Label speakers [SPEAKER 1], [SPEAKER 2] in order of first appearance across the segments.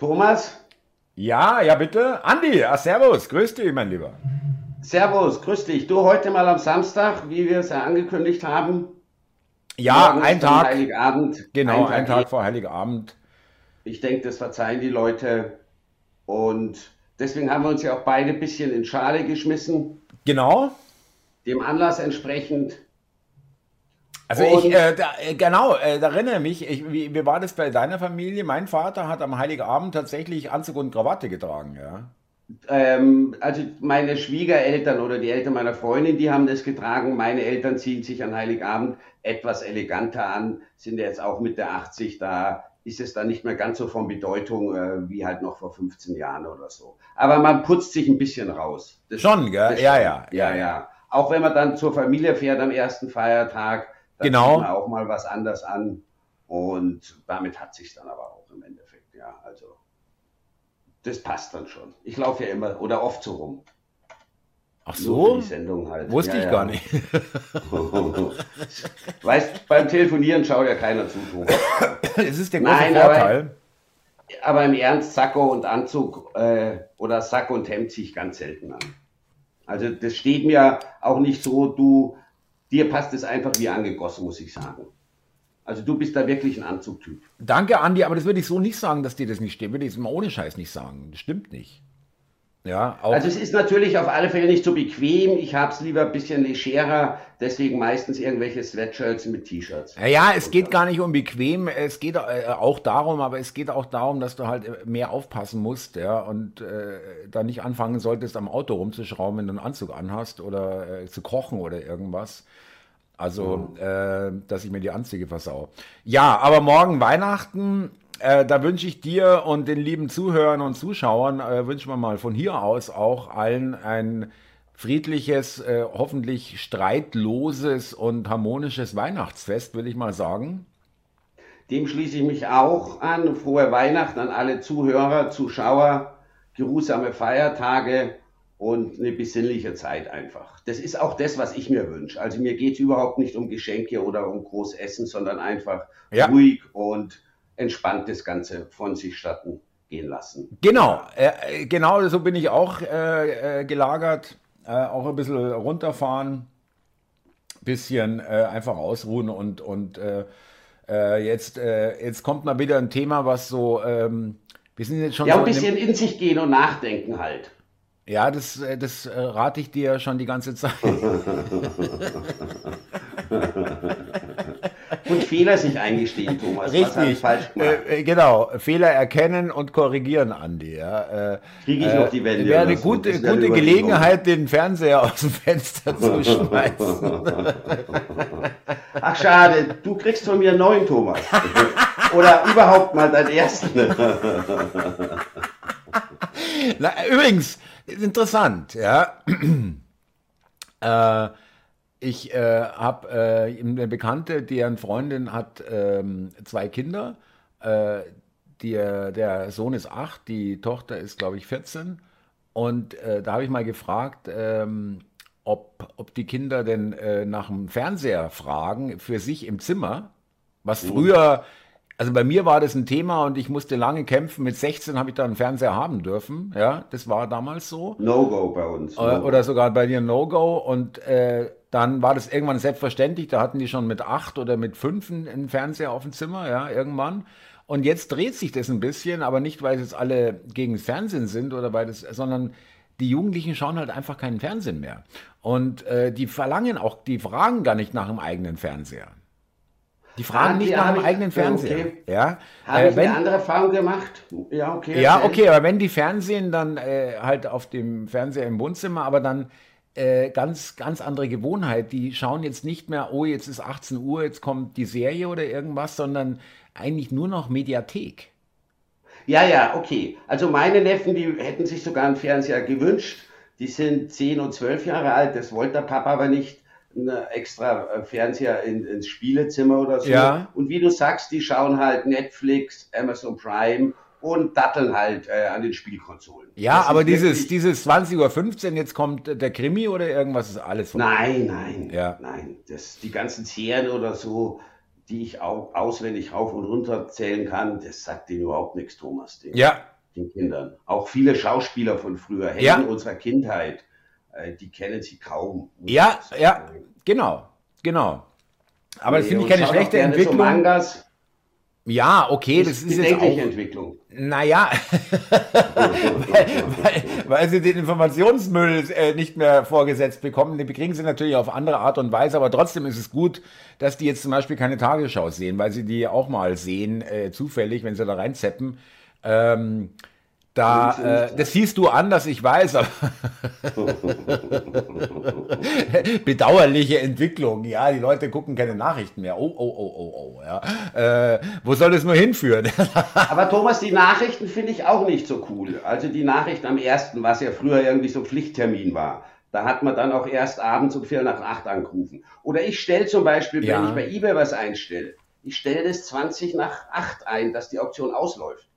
[SPEAKER 1] Thomas?
[SPEAKER 2] Ja, ja bitte. Andi, ah, servus, grüß dich, mein Lieber.
[SPEAKER 1] Servus, grüß dich. Du heute mal am Samstag, wie wir es ja angekündigt haben.
[SPEAKER 2] Ja, ein Tag.
[SPEAKER 1] Heiligabend.
[SPEAKER 2] Genau, ein Tag, Tag vor Heiligabend.
[SPEAKER 1] Ich denke, das verzeihen die Leute. Und deswegen haben wir uns ja auch beide ein bisschen in Schale geschmissen.
[SPEAKER 2] Genau.
[SPEAKER 1] Dem Anlass entsprechend.
[SPEAKER 2] Also und ich, äh, da, äh, genau, äh, da erinnere mich, ich, wie, wie war das bei deiner Familie? Mein Vater hat am Heiligabend tatsächlich Anzug und Krawatte getragen, ja.
[SPEAKER 1] Ähm, also meine Schwiegereltern oder die Eltern meiner Freundin, die haben das getragen. Meine Eltern ziehen sich an Heiligabend etwas eleganter an, sind ja jetzt auch mit der 80 da. Ist es dann nicht mehr ganz so von Bedeutung äh, wie halt noch vor 15 Jahren oder so. Aber man putzt sich ein bisschen raus.
[SPEAKER 2] Das, schon, gell?
[SPEAKER 1] Ja, ja, ja, ja. Auch wenn man dann zur Familie fährt am ersten Feiertag, dann
[SPEAKER 2] genau.
[SPEAKER 1] auch mal was anders an. Und damit hat sich dann aber auch im Endeffekt, ja, also das passt dann schon. Ich laufe ja immer oder oft so rum.
[SPEAKER 2] Ach so?
[SPEAKER 1] die Sendung halt.
[SPEAKER 2] Wusste ja, ich ja. gar nicht.
[SPEAKER 1] weißt, beim Telefonieren schaut ja keiner zu.
[SPEAKER 2] Es ist der große Nein, Vorteil.
[SPEAKER 1] Aber, aber, im Ernst, Sakko und Anzug äh, oder Sakko und Hemd ziehe ich ganz selten an. Also das steht mir auch nicht so, du, dir passt es einfach wie angegossen, muss ich sagen. Also du bist da wirklich ein Anzugtyp.
[SPEAKER 2] Danke, Andi, aber das würde ich so nicht sagen, dass dir das nicht steht. Würde ich es mal ohne Scheiß nicht sagen. Das stimmt nicht. Ja,
[SPEAKER 1] also es ist natürlich auf alle Fälle nicht so bequem. Ich habe es lieber ein bisschen legerer, deswegen meistens irgendwelche Sweatshirts mit T-Shirts.
[SPEAKER 2] Ja, es geht gar nicht um bequem, es geht äh, auch darum, aber es geht auch darum, dass du halt äh, mehr aufpassen musst, ja, und äh, da nicht anfangen solltest, am Auto rumzuschrauben, wenn du einen Anzug anhast oder äh, zu kochen oder irgendwas. Also, mhm. äh, dass ich mir die Anzüge versau. Ja, aber morgen Weihnachten äh, da wünsche ich dir und den lieben Zuhörern und Zuschauern, äh, wünschen wir mal von hier aus auch allen ein friedliches, äh, hoffentlich streitloses und harmonisches Weihnachtsfest, würde ich mal sagen.
[SPEAKER 1] Dem schließe ich mich auch an. Frohe Weihnachten an alle Zuhörer, Zuschauer, geruhsame Feiertage und eine besinnliche Zeit einfach. Das ist auch das, was ich mir wünsche. Also mir geht es überhaupt nicht um Geschenke oder um Großessen, sondern einfach
[SPEAKER 2] ja.
[SPEAKER 1] ruhig und entspannt das Ganze von sich statten gehen lassen.
[SPEAKER 2] Genau, äh, genau so bin ich auch äh, äh, gelagert. Äh, auch ein bisschen runterfahren, bisschen äh, einfach ausruhen und, und äh, jetzt, jetzt kommt mal wieder ein Thema, was so, ähm, wir sind jetzt schon.
[SPEAKER 1] Ja,
[SPEAKER 2] so
[SPEAKER 1] ein bisschen in, in sich gehen und nachdenken halt.
[SPEAKER 2] Ja, das, das rate ich dir schon die ganze Zeit.
[SPEAKER 1] und Fehler sich eingestehen, Thomas.
[SPEAKER 2] Richtig. falsch gemacht? Äh, genau, Fehler erkennen und korrigieren, Andi. Ja.
[SPEAKER 1] Äh, Kriege ich äh, noch die Wände?
[SPEAKER 2] Wäre eine gute, gute Gelegenheit, den Fernseher aus dem Fenster zu schmeißen.
[SPEAKER 1] Ach schade, du kriegst von mir einen neuen, Thomas. Oder überhaupt mal deinen ersten.
[SPEAKER 2] Na, übrigens, interessant, ja. äh, ich äh, habe äh, eine Bekannte, deren Freundin hat ähm, zwei Kinder. Äh, die, der Sohn ist acht, die Tochter ist, glaube ich, 14. Und äh, da habe ich mal gefragt, ähm, ob, ob die Kinder denn äh, nach dem Fernseher fragen für sich im Zimmer, was mhm. früher also bei mir war das ein Thema und ich musste lange kämpfen. Mit 16 habe ich da einen Fernseher haben dürfen. Ja, das war damals so.
[SPEAKER 1] No-Go bei uns.
[SPEAKER 2] No oder sogar bei dir No-Go. Und äh, dann war das irgendwann selbstverständlich. Da hatten die schon mit acht oder mit fünf einen Fernseher auf dem Zimmer, ja, irgendwann. Und jetzt dreht sich das ein bisschen, aber nicht, weil es jetzt alle gegen das Fernsehen sind oder weil das, sondern die Jugendlichen schauen halt einfach keinen Fernsehen mehr. Und äh, die verlangen auch, die fragen gar nicht nach dem eigenen Fernseher. Die fragen ah, nicht nach dem eigenen Fernseher. Okay. Ja?
[SPEAKER 1] Habe äh, ich eine andere Erfahrung gemacht?
[SPEAKER 2] Ja, okay. Ja, okay, aber wenn die Fernsehen dann äh, halt auf dem Fernseher im Wohnzimmer, aber dann äh, ganz, ganz andere Gewohnheit. Die schauen jetzt nicht mehr, oh, jetzt ist 18 Uhr, jetzt kommt die Serie oder irgendwas, sondern eigentlich nur noch Mediathek.
[SPEAKER 1] Ja, ja, okay. Also meine Neffen, die hätten sich sogar einen Fernseher gewünscht. Die sind 10 und 12 Jahre alt, das wollte der Papa aber nicht einen extra äh, Fernseher in, ins Spielezimmer oder so.
[SPEAKER 2] Ja.
[SPEAKER 1] Und wie du sagst, die schauen halt Netflix, Amazon Prime und datteln halt äh, an den Spielkonsolen.
[SPEAKER 2] Ja, das aber dieses, dieses 20.15 Uhr, jetzt kommt der Krimi oder irgendwas ist alles
[SPEAKER 1] von Nein, nein, ja. nein. Das, die ganzen Serien oder so, die ich auch auswendig rauf und runter zählen kann, das sagt denen überhaupt nichts, Thomas. Den,
[SPEAKER 2] ja.
[SPEAKER 1] Den Kindern. Auch viele Schauspieler von früher, Helden ja. unserer Kindheit, äh, die kennen sie kaum.
[SPEAKER 2] Ja, ja, genau, genau. Aber nee, das finde ich keine schlechte Entwicklung. So Mangas, ja, okay, das, das ist jetzt auch... Entwicklung. Naja, weil, weil, weil, sie den Informationsmüll äh, nicht mehr vorgesetzt bekommen. Den kriegen sie natürlich auf andere Art und Weise, aber trotzdem ist es gut, dass die jetzt zum Beispiel keine Tagesschau sehen, weil sie die auch mal sehen, äh, zufällig, wenn sie da reinzeppen. Ähm, da, äh, das siehst du anders, ich weiß, aber bedauerliche Entwicklung. Ja, die Leute gucken keine Nachrichten mehr. Oh, oh, oh, oh, oh. Ja. Äh, wo soll das nur hinführen?
[SPEAKER 1] aber Thomas, die Nachrichten finde ich auch nicht so cool. Also die Nachrichten am ersten, was ja früher irgendwie so Pflichttermin war. Da hat man dann auch erst abends um vier nach acht angerufen. Oder ich stelle zum Beispiel, ja. wenn ich bei eBay was einstelle, ich stelle das 20 nach acht ein, dass die Auktion ausläuft.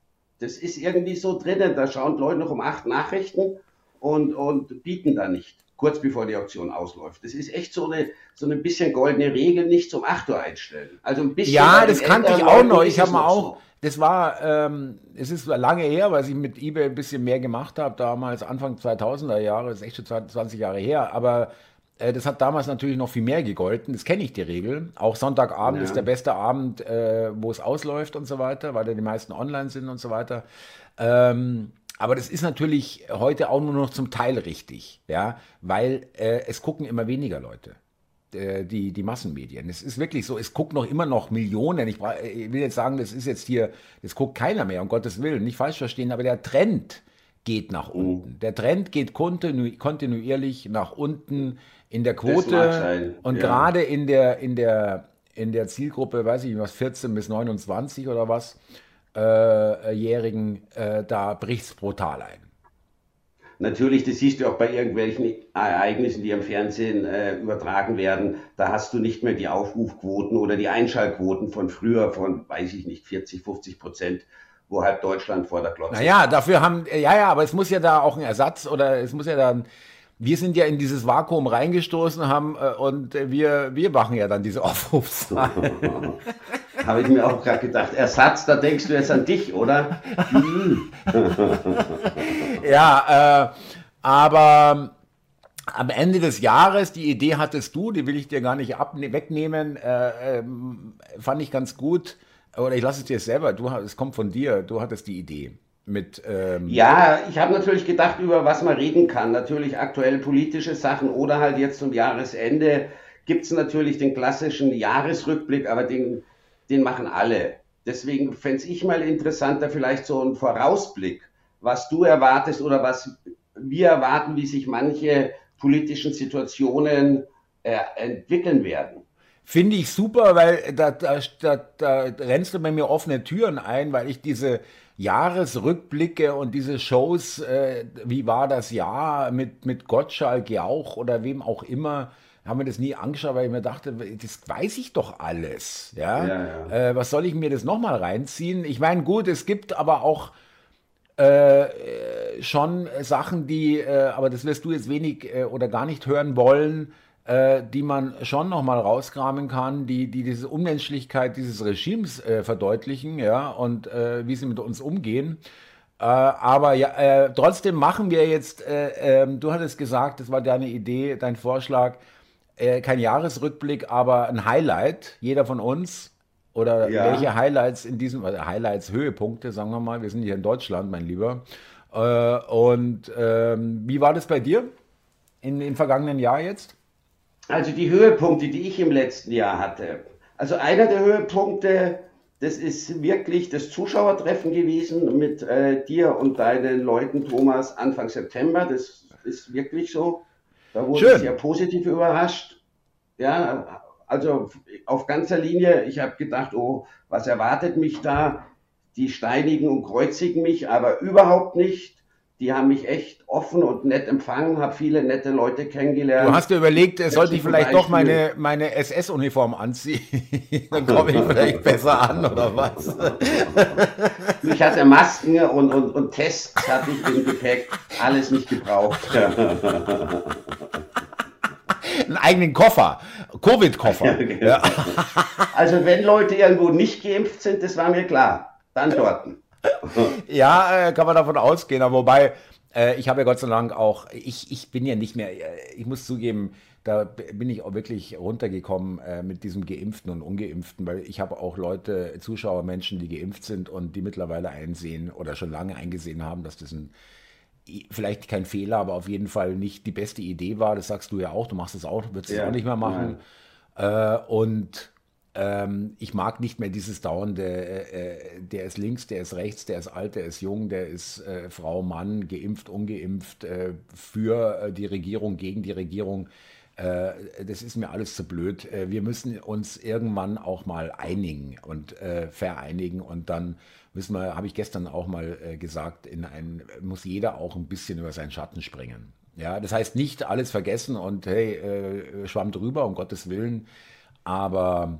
[SPEAKER 1] Das ist irgendwie so drinnen. Da schauen Leute noch um acht Nachrichten und, und bieten da nicht, kurz bevor die Auktion ausläuft. Das ist echt so eine, so eine bisschen goldene Regel, nicht zum 8 Uhr einstellen. Also ein bisschen.
[SPEAKER 2] Ja, das kannte ich auch noch. Ich habe mal auch. Das war, ähm, es ist lange her, weil ich mit eBay ein bisschen mehr gemacht habe, damals Anfang 2000er Jahre, das ist echt schon 20 Jahre her, aber das hat damals natürlich noch viel mehr gegolten. Das kenne ich die Regel. Auch Sonntagabend ja. ist der beste Abend, äh, wo es ausläuft und so weiter, weil da die meisten online sind und so weiter. Ähm, aber das ist natürlich heute auch nur noch zum Teil richtig, ja, weil äh, es gucken immer weniger Leute äh, die, die Massenmedien. Es ist wirklich so, es guckt noch immer noch Millionen. Ich, ich, will jetzt sagen, das ist jetzt hier, das guckt keiner mehr, um Gottes Willen, nicht falsch verstehen, aber der Trend geht nach mhm. unten. Der Trend geht kontinu kontinuierlich nach unten in der Quote und ja. gerade in der, in, der, in der Zielgruppe, weiß ich nicht was, 14 bis 29 oder was, äh, Jährigen, äh, da bricht es brutal ein.
[SPEAKER 1] Natürlich, das siehst du auch bei irgendwelchen Ereignissen, die im Fernsehen äh, übertragen werden. Da hast du nicht mehr die Aufrufquoten oder die Einschaltquoten von früher, von, weiß ich nicht, 40, 50 Prozent, wo halt Deutschland vor der Glotze
[SPEAKER 2] Naja, dafür haben, ja, ja, aber es muss ja da auch ein Ersatz oder es muss ja dann wir sind ja in dieses Vakuum reingestoßen haben äh, und wir, wir machen ja dann diese Aufrufszahlen.
[SPEAKER 1] Habe ich mir auch gerade gedacht. Ersatz, da denkst du jetzt an dich, oder?
[SPEAKER 2] ja, äh, aber am Ende des Jahres, die Idee hattest du, die will ich dir gar nicht wegnehmen, äh, äh, fand ich ganz gut. Oder ich lasse es dir selber, du, es kommt von dir, du hattest die Idee mit.
[SPEAKER 1] Ähm ja, ich habe natürlich gedacht, über was man reden kann. Natürlich aktuell politische Sachen oder halt jetzt zum Jahresende gibt es natürlich den klassischen Jahresrückblick, aber den, den machen alle. Deswegen fände ich mal interessanter, vielleicht so ein Vorausblick, was du erwartest oder was wir erwarten, wie sich manche politischen Situationen äh, entwickeln werden.
[SPEAKER 2] Finde ich super, weil da, da, da, da rennst du bei mir offene Türen ein, weil ich diese Jahresrückblicke und diese Shows, äh, wie war das Jahr mit, mit Gottschalk, Jauch oder wem auch immer, haben wir das nie angeschaut, weil ich mir dachte, das weiß ich doch alles. Ja, ja, ja. Äh, was soll ich mir das nochmal reinziehen? Ich meine, gut, es gibt aber auch äh, schon Sachen, die, äh, aber das wirst du jetzt wenig äh, oder gar nicht hören wollen, äh, die man schon nochmal rauskramen kann, die, die diese Unmenschlichkeit dieses Regimes äh, verdeutlichen, ja, und äh, wie sie mit uns umgehen. Äh, aber ja, äh, trotzdem machen wir jetzt, äh, ähm, du hattest gesagt, das war deine Idee, dein Vorschlag, kein Jahresrückblick, aber ein Highlight, jeder von uns. Oder ja. welche Highlights in diesem, Highlights, Höhepunkte, sagen wir mal, wir sind hier in Deutschland, mein Lieber. und ähm, wie war das bei dir in, im vergangenen Jahr jetzt?
[SPEAKER 1] Also die Höhepunkte, die ich im letzten Jahr hatte. Also einer der Höhepunkte, das ist wirklich das Zuschauertreffen gewesen mit äh, dir und deinen Leuten, Thomas, Anfang September. Das ist wirklich so. Da wurde Schön. ich sehr positiv überrascht. Ja, also auf ganzer Linie. Ich habe gedacht, oh, was erwartet mich da? Die steinigen und kreuzigen mich, aber überhaupt nicht die haben mich echt offen und nett empfangen, habe viele nette Leute kennengelernt.
[SPEAKER 2] Du hast dir überlegt, sollte ich vielleicht doch meine, meine SS-Uniform anziehen? Dann komme ich vielleicht besser an oder was?
[SPEAKER 1] ich hatte Masken und, und, und Tests hatte ich im Gepäck, alles nicht gebraucht.
[SPEAKER 2] einen eigenen Koffer, Covid-Koffer.
[SPEAKER 1] Genau. Ja. Also wenn Leute irgendwo nicht geimpft sind, das war mir klar, dann dort.
[SPEAKER 2] ja, äh, kann man davon ausgehen, aber wobei, äh, ich habe ja Gott sei Dank auch, ich, ich bin ja nicht mehr, äh, ich muss zugeben, da bin ich auch wirklich runtergekommen äh, mit diesem Geimpften und Ungeimpften, weil ich habe auch Leute, Zuschauer, Menschen, die geimpft sind und die mittlerweile einsehen oder schon lange eingesehen haben, dass das ein vielleicht kein Fehler, aber auf jeden Fall nicht die beste Idee war. Das sagst du ja auch, du machst es auch, würdest es ja, auch nicht mehr machen. Äh, und ähm, ich mag nicht mehr dieses dauernde, äh, äh, der ist links, der ist rechts, der ist alt, der ist jung, der ist äh, Frau, Mann, geimpft, ungeimpft, äh, für äh, die Regierung, gegen die Regierung. Äh, das ist mir alles zu blöd. wir müssen uns irgendwann auch mal einigen und vereinigen und dann müssen wir, habe ich gestern auch mal gesagt, in ein, muss jeder auch ein bisschen über seinen Schatten springen. Ja, das heißt nicht alles vergessen und hey, schwamm drüber, um Gottes Willen. Aber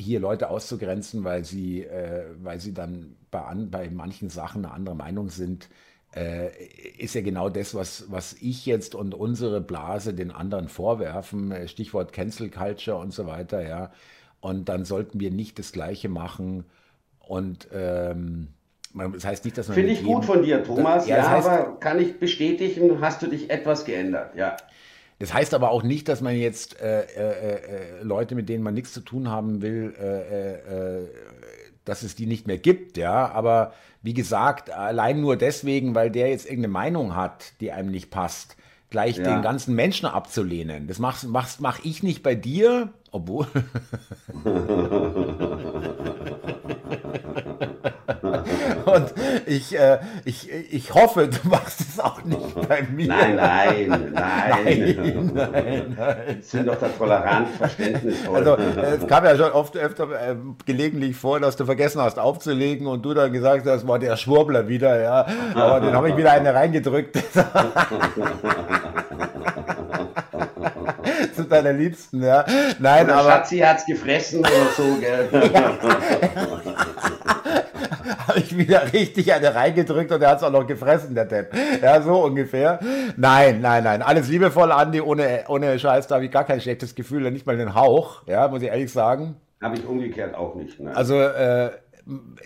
[SPEAKER 2] hier Leute auszugrenzen, weil sie, äh, weil sie dann bei, an, bei manchen Sachen eine andere Meinung sind, äh, ist ja genau das, was, was ich jetzt und unsere Blase den anderen vorwerfen. Äh, Stichwort Cancel Culture und so weiter, ja. Und dann sollten wir nicht das Gleiche machen. Und ähm, das heißt nicht, dass man.
[SPEAKER 1] Finde ich gut von dir, Thomas. ja, ja heißt, aber kann ich bestätigen, hast du dich etwas geändert, ja.
[SPEAKER 2] Das heißt aber auch nicht, dass man jetzt äh, äh, äh, Leute, mit denen man nichts zu tun haben will, äh, äh, äh, dass es die nicht mehr gibt, ja. Aber wie gesagt, allein nur deswegen, weil der jetzt irgendeine Meinung hat, die einem nicht passt, gleich ja. den ganzen Menschen abzulehnen. Das machst, machst, mach ich nicht bei dir, obwohl. Und ich, äh, ich, ich hoffe, du machst es auch nicht bei mir.
[SPEAKER 1] Nein, nein, nein. nein, nein, nein. sind doch da tolerant, verständnisvoll.
[SPEAKER 2] Also es kam ja schon oft öfter äh, gelegentlich vor, dass du vergessen hast aufzulegen und du dann gesagt hast, war der Schwurbler wieder, ja. Aber den habe ich wieder eine reingedrückt. zu deiner Liebsten, ja. Nein, aber.
[SPEAKER 1] Schatzi hat's gefressen oder so, gell.
[SPEAKER 2] Habe ich wieder richtig eine reingedrückt und er hat es auch noch gefressen, der Depp. Ja, so ungefähr. Nein, nein, nein. Alles liebevoll, Andi, ohne, ohne Scheiß, da habe ich gar kein schlechtes Gefühl, nicht mal einen Hauch, ja, muss ich ehrlich sagen.
[SPEAKER 1] Habe ich umgekehrt auch nicht.
[SPEAKER 2] Ne? Also, äh,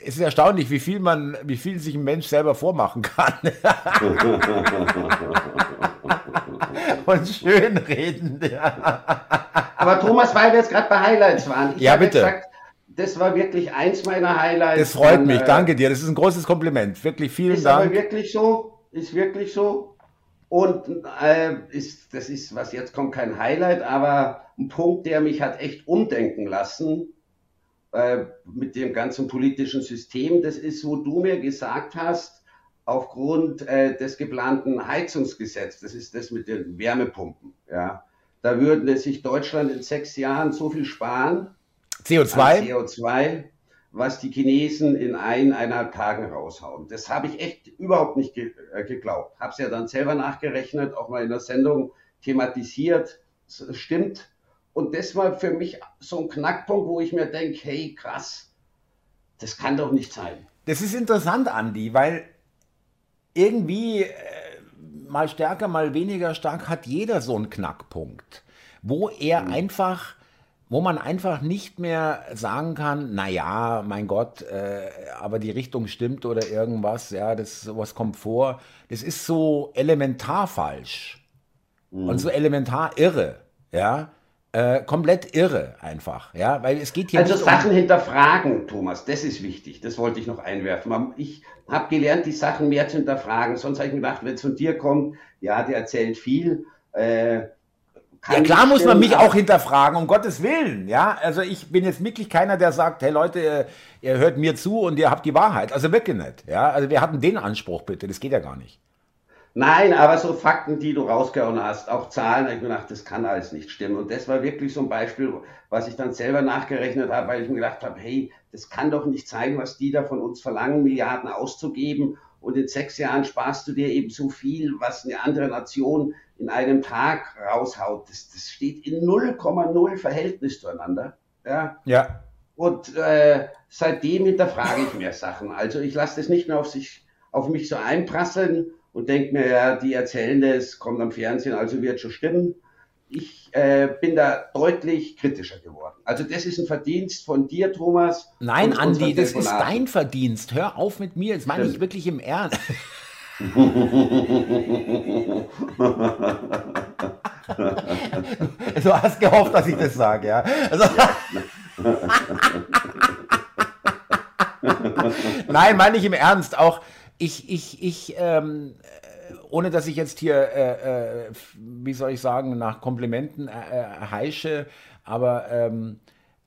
[SPEAKER 2] es ist erstaunlich, wie viel man, wie viel sich ein Mensch selber vormachen kann. Und schön reden. Ja.
[SPEAKER 1] Aber Thomas, weil wir jetzt gerade bei Highlights waren.
[SPEAKER 2] Ich ja, bitte. Gesagt,
[SPEAKER 1] das war wirklich eins meiner Highlights.
[SPEAKER 2] Das freut mich, äh, danke dir. Das ist ein großes Kompliment. Wirklich vielen
[SPEAKER 1] ist
[SPEAKER 2] Dank.
[SPEAKER 1] Ist aber wirklich so, ist wirklich so. Und äh, ist, das ist, was jetzt kommt, kein Highlight, aber ein Punkt, der mich hat echt umdenken lassen äh, mit dem ganzen politischen System. Das ist, wo du mir gesagt hast, aufgrund äh, des geplanten Heizungsgesetzes, das ist das mit den Wärmepumpen, ja, da würde sich Deutschland in sechs Jahren so viel sparen,
[SPEAKER 2] CO2?
[SPEAKER 1] CO2, was die Chinesen in eineinhalb Tagen raushauen. Das habe ich echt überhaupt nicht ge äh, geglaubt. Habe es ja dann selber nachgerechnet, auch mal in der Sendung thematisiert. Das stimmt. Und das war für mich so ein Knackpunkt, wo ich mir denke, hey, krass, das kann doch nicht sein.
[SPEAKER 2] Das ist interessant, Andi, weil irgendwie äh, mal stärker, mal weniger stark hat jeder so einen Knackpunkt, wo er mhm. einfach wo man einfach nicht mehr sagen kann, na ja, mein Gott, äh, aber die Richtung stimmt oder irgendwas, ja, das sowas kommt vor. Das ist so elementar falsch mhm. und so elementar irre, ja. Äh, komplett irre einfach, ja, weil es geht hier
[SPEAKER 1] also Sachen um hinterfragen, Thomas, das ist wichtig. Das wollte ich noch einwerfen. Ich habe gelernt, die Sachen mehr zu hinterfragen. Sonst habe ich mir gedacht, wenn es von dir kommt, ja, der erzählt viel. Äh,
[SPEAKER 2] ja, klar muss man mich auch hinterfragen, um Gottes Willen. Ja, also ich bin jetzt wirklich keiner, der sagt, hey Leute, ihr hört mir zu und ihr habt die Wahrheit. Also wirklich nicht. Ja, also wir hatten den Anspruch bitte. Das geht ja gar nicht.
[SPEAKER 1] Nein, aber so Fakten, die du rausgehauen hast, auch Zahlen, ich mir gedacht, das kann alles nicht stimmen. Und das war wirklich so ein Beispiel, was ich dann selber nachgerechnet habe, weil ich mir gedacht habe, hey, das kann doch nicht sein, was die da von uns verlangen, Milliarden auszugeben. Und in sechs Jahren sparst du dir eben so viel, was eine andere Nation in einem Tag raushaut, das, das steht in 0,0 Verhältnis zueinander. Ja.
[SPEAKER 2] ja.
[SPEAKER 1] Und äh, seitdem hinterfrage ich mehr Sachen. Also ich lasse das nicht mehr auf sich, auf mich so einprasseln und denke mir, ja, die erzählen das, kommt am Fernsehen, also wird schon stimmen. Ich äh, bin da deutlich kritischer geworden. Also das ist ein Verdienst von dir, Thomas.
[SPEAKER 2] Nein, Andi, das ist dein Verdienst. Hör auf mit mir. Das meine ich wirklich im Ernst. du hast gehofft, dass ich das sage, ja. Also, Nein, meine ich im Ernst. Auch ich, ich, ich, ähm, ohne dass ich jetzt hier, äh, äh, wie soll ich sagen, nach Komplimenten äh, äh heische, aber ähm,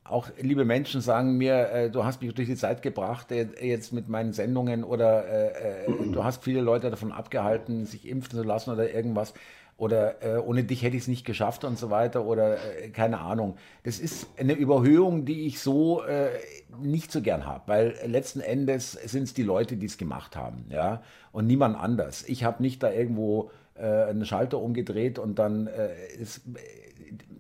[SPEAKER 2] auch liebe Menschen sagen mir, äh, du hast mich durch die Zeit gebracht, äh, jetzt mit meinen Sendungen oder du hast viele Leute davon abgehalten, sich impfen zu lassen oder irgendwas oder äh, ohne dich hätte ich es nicht geschafft und so weiter oder äh, keine Ahnung. Das ist eine Überhöhung, die ich so äh, nicht so gern habe, weil letzten Endes sind es die Leute, die es gemacht haben, ja, und niemand anders. Ich habe nicht da irgendwo äh, einen Schalter umgedreht und dann ist, äh,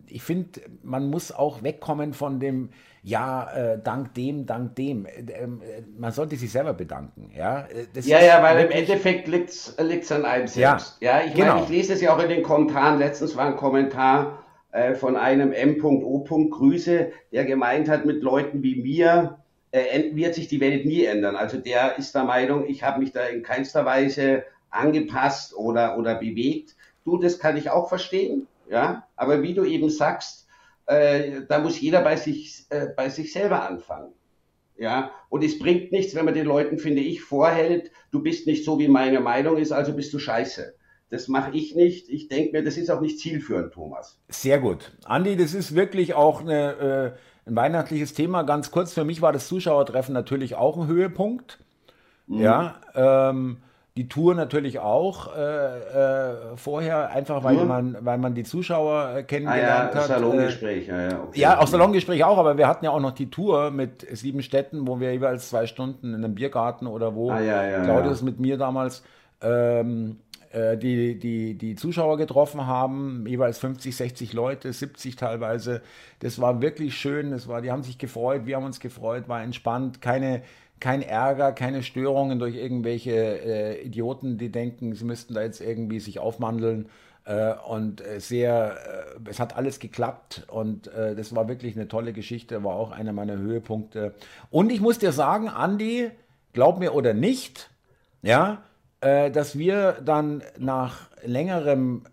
[SPEAKER 2] ich finde, man muss auch wegkommen von dem ja, äh, dank dem, dank dem. Äh, ähm, äh, man sollte sich selber bedanken. Ja,
[SPEAKER 1] äh, das ja, ja weil im Endeffekt liegt es an einem selbst. Ja, ja ich genau. meine, ich lese es ja auch in den Kommentaren. Letztens war ein Kommentar äh, von einem M.O. Grüße, der gemeint hat, mit Leuten wie mir äh, wird sich die Welt nie ändern. Also der ist der Meinung, ich habe mich da in keinster Weise angepasst oder, oder bewegt. Du, das kann ich auch verstehen. Ja, aber wie du eben sagst, äh, da muss jeder bei sich, äh, bei sich selber anfangen. Ja, und es bringt nichts, wenn man den Leuten, finde ich, vorhält, du bist nicht so, wie meine Meinung ist, also bist du scheiße. Das mache ich nicht. Ich denke mir, das ist auch nicht zielführend, Thomas.
[SPEAKER 2] Sehr gut. Andi, das ist wirklich auch eine, äh, ein weihnachtliches Thema. Ganz kurz, für mich war das Zuschauertreffen natürlich auch ein Höhepunkt. Mhm. Ja, ähm, die Tour natürlich auch äh, äh, vorher, einfach weil man, weil man die Zuschauer äh, kennengelernt ah, ja, hat.
[SPEAKER 1] Salongespräch, ja,
[SPEAKER 2] ja. Okay. Ja, auch Salongespräch auch, aber wir hatten ja auch noch die Tour mit sieben Städten, wo wir jeweils zwei Stunden in einem Biergarten oder wo
[SPEAKER 1] ah, ja, ja,
[SPEAKER 2] Claudius mit mir damals ähm, äh, die, die, die Zuschauer getroffen haben, jeweils 50, 60 Leute, 70 teilweise. Das war wirklich schön, das war, die haben sich gefreut, wir haben uns gefreut, war entspannt, keine kein Ärger, keine Störungen durch irgendwelche äh, Idioten, die denken, sie müssten da jetzt irgendwie sich aufmandeln. Äh, und äh, sehr, äh, es hat alles geklappt und äh, das war wirklich eine tolle Geschichte, war auch einer meiner Höhepunkte. Und ich muss dir sagen, Andi, glaub mir oder nicht, ja, äh, dass wir dann nach längerem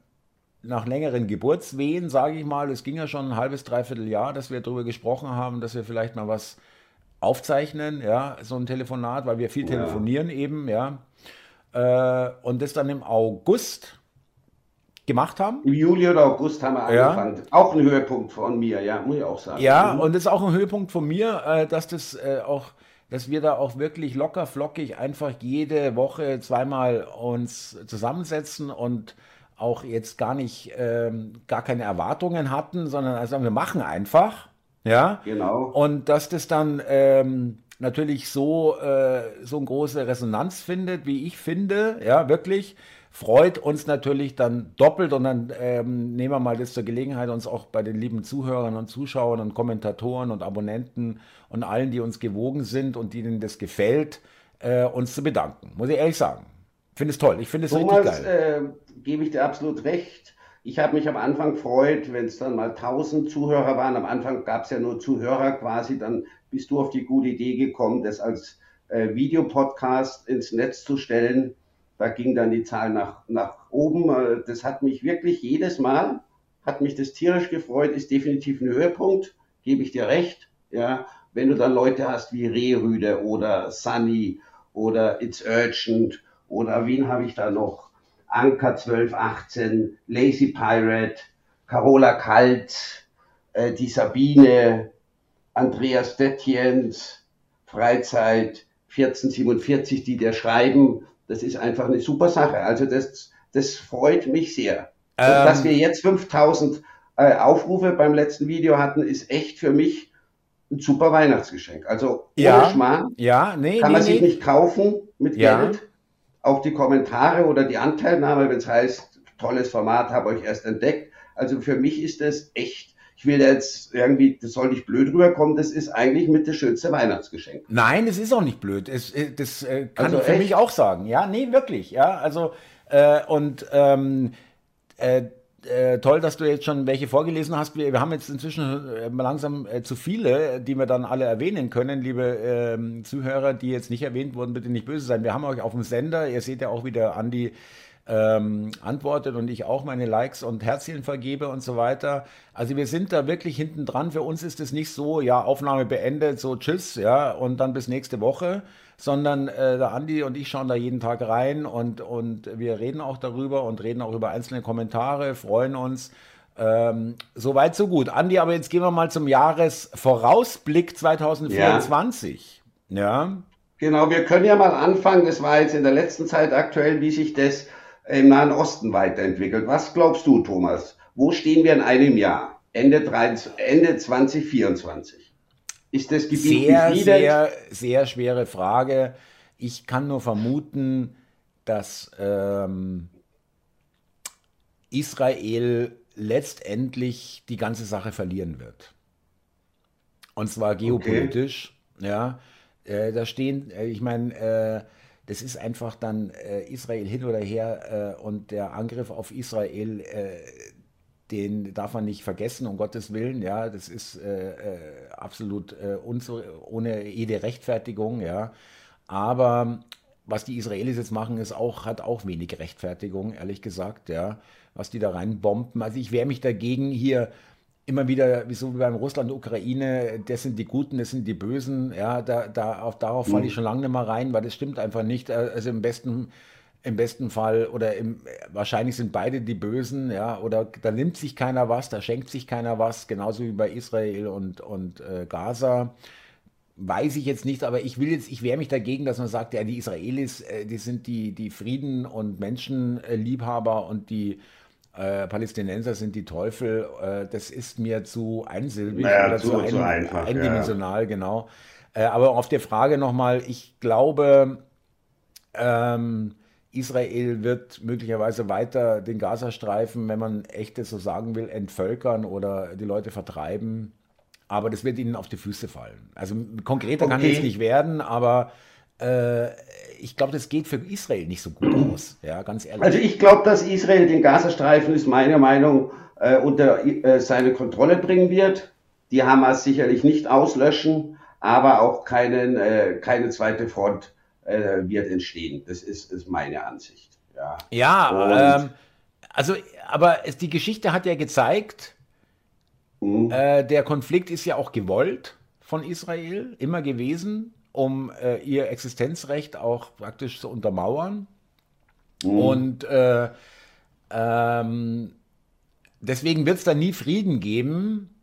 [SPEAKER 2] nach längeren Geburtswehen, sage ich mal, es ging ja schon ein halbes, dreiviertel Jahr, dass wir darüber gesprochen haben, dass wir vielleicht mal was aufzeichnen, ja, so ein Telefonat, weil wir viel telefonieren ja. eben, ja. Äh, und das dann im August gemacht haben.
[SPEAKER 1] Im Juli oder August haben wir angefangen. Ja. Auch ein Höhepunkt von mir, ja, muss ich auch sagen.
[SPEAKER 2] Ja, mhm. und das ist auch ein Höhepunkt von mir, äh, dass das äh, auch dass wir da auch wirklich locker flockig einfach jede Woche zweimal uns zusammensetzen und auch jetzt gar nicht ähm, gar keine Erwartungen hatten, sondern also wir machen einfach ja,
[SPEAKER 1] genau.
[SPEAKER 2] Und dass das dann ähm, natürlich so, äh, so eine große Resonanz findet, wie ich finde, ja, wirklich, freut uns natürlich dann doppelt und dann ähm, nehmen wir mal das zur Gelegenheit, uns auch bei den lieben Zuhörern und Zuschauern und Kommentatoren und Abonnenten und allen, die uns gewogen sind und denen das gefällt, äh, uns zu bedanken. Muss ich ehrlich sagen. Finde es toll. Ich finde es richtig geil.
[SPEAKER 1] Äh, gebe ich dir absolut recht. Ich habe mich am Anfang gefreut, wenn es dann mal 1000 Zuhörer waren. Am Anfang gab es ja nur Zuhörer quasi. Dann bist du auf die gute Idee gekommen, das als äh, Videopodcast ins Netz zu stellen. Da ging dann die Zahl nach, nach oben. Äh, das hat mich wirklich jedes Mal, hat mich das tierisch gefreut, ist definitiv ein Höhepunkt, gebe ich dir recht. Ja, wenn du dann Leute hast wie Rehrüde oder Sunny oder It's Urgent oder wen habe ich da noch? Anker 1218, Lazy Pirate, Carola Kalt, äh, die Sabine, Andreas Dettjens, Freizeit 1447, die dir schreiben. Das ist einfach eine super Sache. Also das, das freut mich sehr. Ähm, dass wir jetzt 5000 äh, Aufrufe beim letzten Video hatten, ist echt für mich ein super Weihnachtsgeschenk. Also ohne
[SPEAKER 2] ja, Schmarrn ja, nee,
[SPEAKER 1] kann man nee, sich nee. nicht kaufen mit ja. Geld auch die Kommentare oder die Anteilnahme, wenn es heißt, tolles Format, habe euch erst entdeckt. Also für mich ist das echt, ich will jetzt irgendwie, das soll nicht blöd rüberkommen, das ist eigentlich mit das schönste Weihnachtsgeschenk.
[SPEAKER 2] Nein, es ist auch nicht blöd. Es, äh, das äh, kann also ich für echt? mich auch sagen. Ja, nee, wirklich. Ja, also, äh, und ähm, äh, äh, toll, dass du jetzt schon welche vorgelesen hast. Wir, wir haben jetzt inzwischen äh, langsam äh, zu viele, die wir dann alle erwähnen können. Liebe ähm, Zuhörer, die jetzt nicht erwähnt wurden, bitte nicht böse sein. Wir haben euch auf dem Sender, ihr seht ja auch, wie der Andi ähm, antwortet und ich auch meine Likes und Herzchen vergebe und so weiter. Also wir sind da wirklich hinten dran. Für uns ist es nicht so, ja, Aufnahme beendet, so tschüss, ja, und dann bis nächste Woche, sondern äh, der Andi und ich schauen da jeden Tag rein und, und wir reden auch darüber und reden auch über einzelne Kommentare, freuen uns. Ähm, Soweit, so gut. Andi, aber jetzt gehen wir mal zum Jahresvorausblick 2024. Ja. ja.
[SPEAKER 1] Genau, wir können ja mal anfangen. Das war jetzt in der letzten Zeit aktuell, wie sich das im Nahen Osten weiterentwickelt. Was glaubst du, Thomas? Wo stehen wir in einem Jahr? Ende, 30, Ende 2024?
[SPEAKER 2] Ist das Gebiet sehr? Sehr, sehr schwere Frage. Ich kann nur vermuten, dass ähm, Israel letztendlich die ganze Sache verlieren wird. Und zwar geopolitisch. Okay. Ja, äh, da stehen, äh, ich meine, äh, das ist einfach dann äh, Israel hin oder her äh, und der Angriff auf Israel, äh, den darf man nicht vergessen, um Gottes Willen, ja, das ist äh, äh, absolut äh, ohne jede Rechtfertigung, ja, aber was die Israelis jetzt machen, ist auch, hat auch wenig Rechtfertigung, ehrlich gesagt, ja, was die da reinbomben. Also ich wehre mich dagegen, hier immer wieder, wie so wie beim Russland-Ukraine, das sind die Guten, das sind die Bösen, ja, da, da, auf, darauf falle ich mhm. schon lange nicht mehr rein, weil das stimmt einfach nicht. Also im besten, im besten Fall oder im, wahrscheinlich sind beide die Bösen, ja, oder da nimmt sich keiner was, da schenkt sich keiner was, genauso wie bei Israel und, und äh, Gaza. Weiß ich jetzt nicht, aber ich will jetzt, ich wehre mich dagegen, dass man sagt, ja, die Israelis, äh, die sind die, die Frieden- und Menschenliebhaber und die äh, Palästinenser sind die Teufel, äh, das ist mir zu einsilbig
[SPEAKER 1] naja, oder zu, zu, ein, zu einfach,
[SPEAKER 2] eindimensional, ja. genau. Äh, aber auf der Frage nochmal, ich glaube, ähm, Israel wird möglicherweise weiter den Gazastreifen, wenn man echtes so sagen will, entvölkern oder die Leute vertreiben. Aber das wird ihnen auf die Füße fallen. Also konkreter okay. kann es nicht werden, aber äh, ich glaube, das geht für Israel nicht so gut aus, ja, ganz ehrlich.
[SPEAKER 1] Also ich glaube, dass Israel den Gazastreifen, ist meine Meinung, äh, unter äh, seine Kontrolle bringen wird. Die Hamas sicherlich nicht auslöschen, aber auch keinen, äh, keine zweite Front äh, wird entstehen. Das ist, ist meine Ansicht. Ja,
[SPEAKER 2] ja ähm, also, aber es, die Geschichte hat ja gezeigt, mhm. Äh, der Konflikt ist ja auch gewollt von Israel, immer gewesen um äh, ihr Existenzrecht auch praktisch zu untermauern. Mhm. Und äh, ähm, deswegen wird es da nie Frieden geben.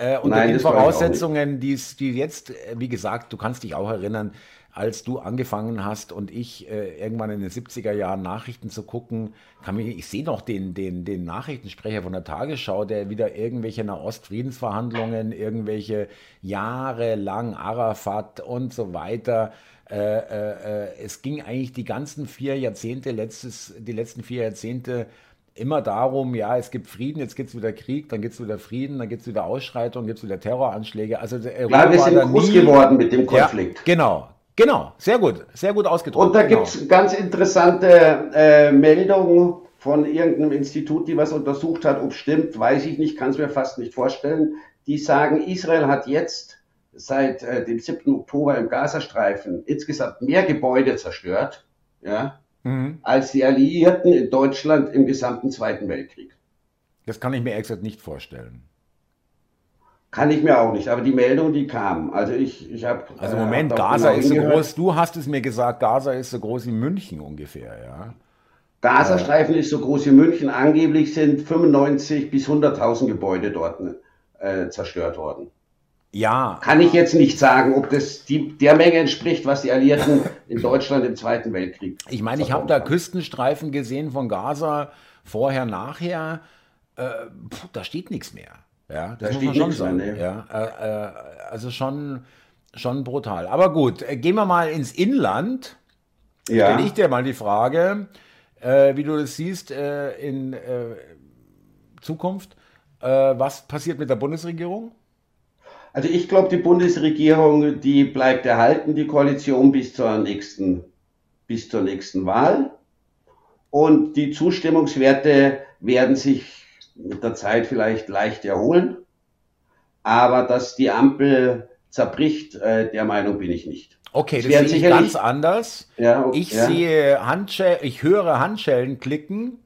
[SPEAKER 2] Äh, unter Nein, den Voraussetzungen, die jetzt, äh, wie gesagt, du kannst dich auch erinnern, als du angefangen hast und ich äh, irgendwann in den 70er Jahren Nachrichten zu gucken, kann mich, ich sehe noch den, den, den Nachrichtensprecher von der Tagesschau, der wieder irgendwelche Nahost-Friedensverhandlungen, irgendwelche jahrelang Arafat und so weiter. Äh, äh, äh, es ging eigentlich die ganzen vier Jahrzehnte, letztes, die letzten vier Jahrzehnte immer darum, ja, es gibt Frieden, jetzt gibt es wieder Krieg, dann gibt es wieder Frieden, dann gibt es wieder Ausschreitungen, gibt es wieder Terroranschläge. Also
[SPEAKER 1] Europa wir sind groß nie, geworden mit dem Konflikt.
[SPEAKER 2] Ja, genau, Genau, sehr gut, sehr gut ausgedrückt.
[SPEAKER 1] Und da
[SPEAKER 2] genau.
[SPEAKER 1] gibt es ganz interessante äh, Meldungen von irgendeinem Institut, die was untersucht hat, ob stimmt, weiß ich nicht, kann es mir fast nicht vorstellen. Die sagen, Israel hat jetzt seit äh, dem 7. Oktober im Gazastreifen insgesamt mehr Gebäude zerstört, ja, mhm. als die Alliierten in Deutschland im gesamten Zweiten Weltkrieg.
[SPEAKER 2] Das kann ich mir exakt nicht vorstellen.
[SPEAKER 1] Kann ich mir auch nicht, aber die Meldung, die kam. Also ich, ich habe.
[SPEAKER 2] Also äh, Moment, Gaza genau ist so groß, du hast es mir gesagt, Gaza ist so groß wie München ungefähr, ja.
[SPEAKER 1] Gazastreifen äh, ist so groß wie München. Angeblich sind 95 bis 100.000 Gebäude dort äh, zerstört worden.
[SPEAKER 2] Ja.
[SPEAKER 1] Kann ich jetzt nicht sagen, ob das die, der Menge entspricht, was die Alliierten in Deutschland im Zweiten Weltkrieg.
[SPEAKER 2] Ich meine, ich habe da Küstenstreifen gesehen von Gaza, vorher, nachher. Äh, pff, da steht nichts mehr. Ja, das da muss man schon sagen. Nee. Ja, äh, äh, also schon, schon brutal. Aber gut, äh, gehen wir mal ins Inland. Ja. Stelle ich dir mal die Frage, äh, wie du das siehst äh, in Zukunft. was passiert mit der Bundesregierung?
[SPEAKER 1] Also ich glaube, die Bundesregierung, die bleibt erhalten, die Koalition bis zur nächsten, bis zur nächsten Wahl. Und die Zustimmungswerte werden sich mit der Zeit vielleicht leicht erholen. Aber dass die Ampel zerbricht, äh, der Meinung bin ich nicht.
[SPEAKER 2] Okay, das, das sehe ich ganz anders. Ja, okay, ich ja. sehe Handschellen, ich höre Handschellen klicken.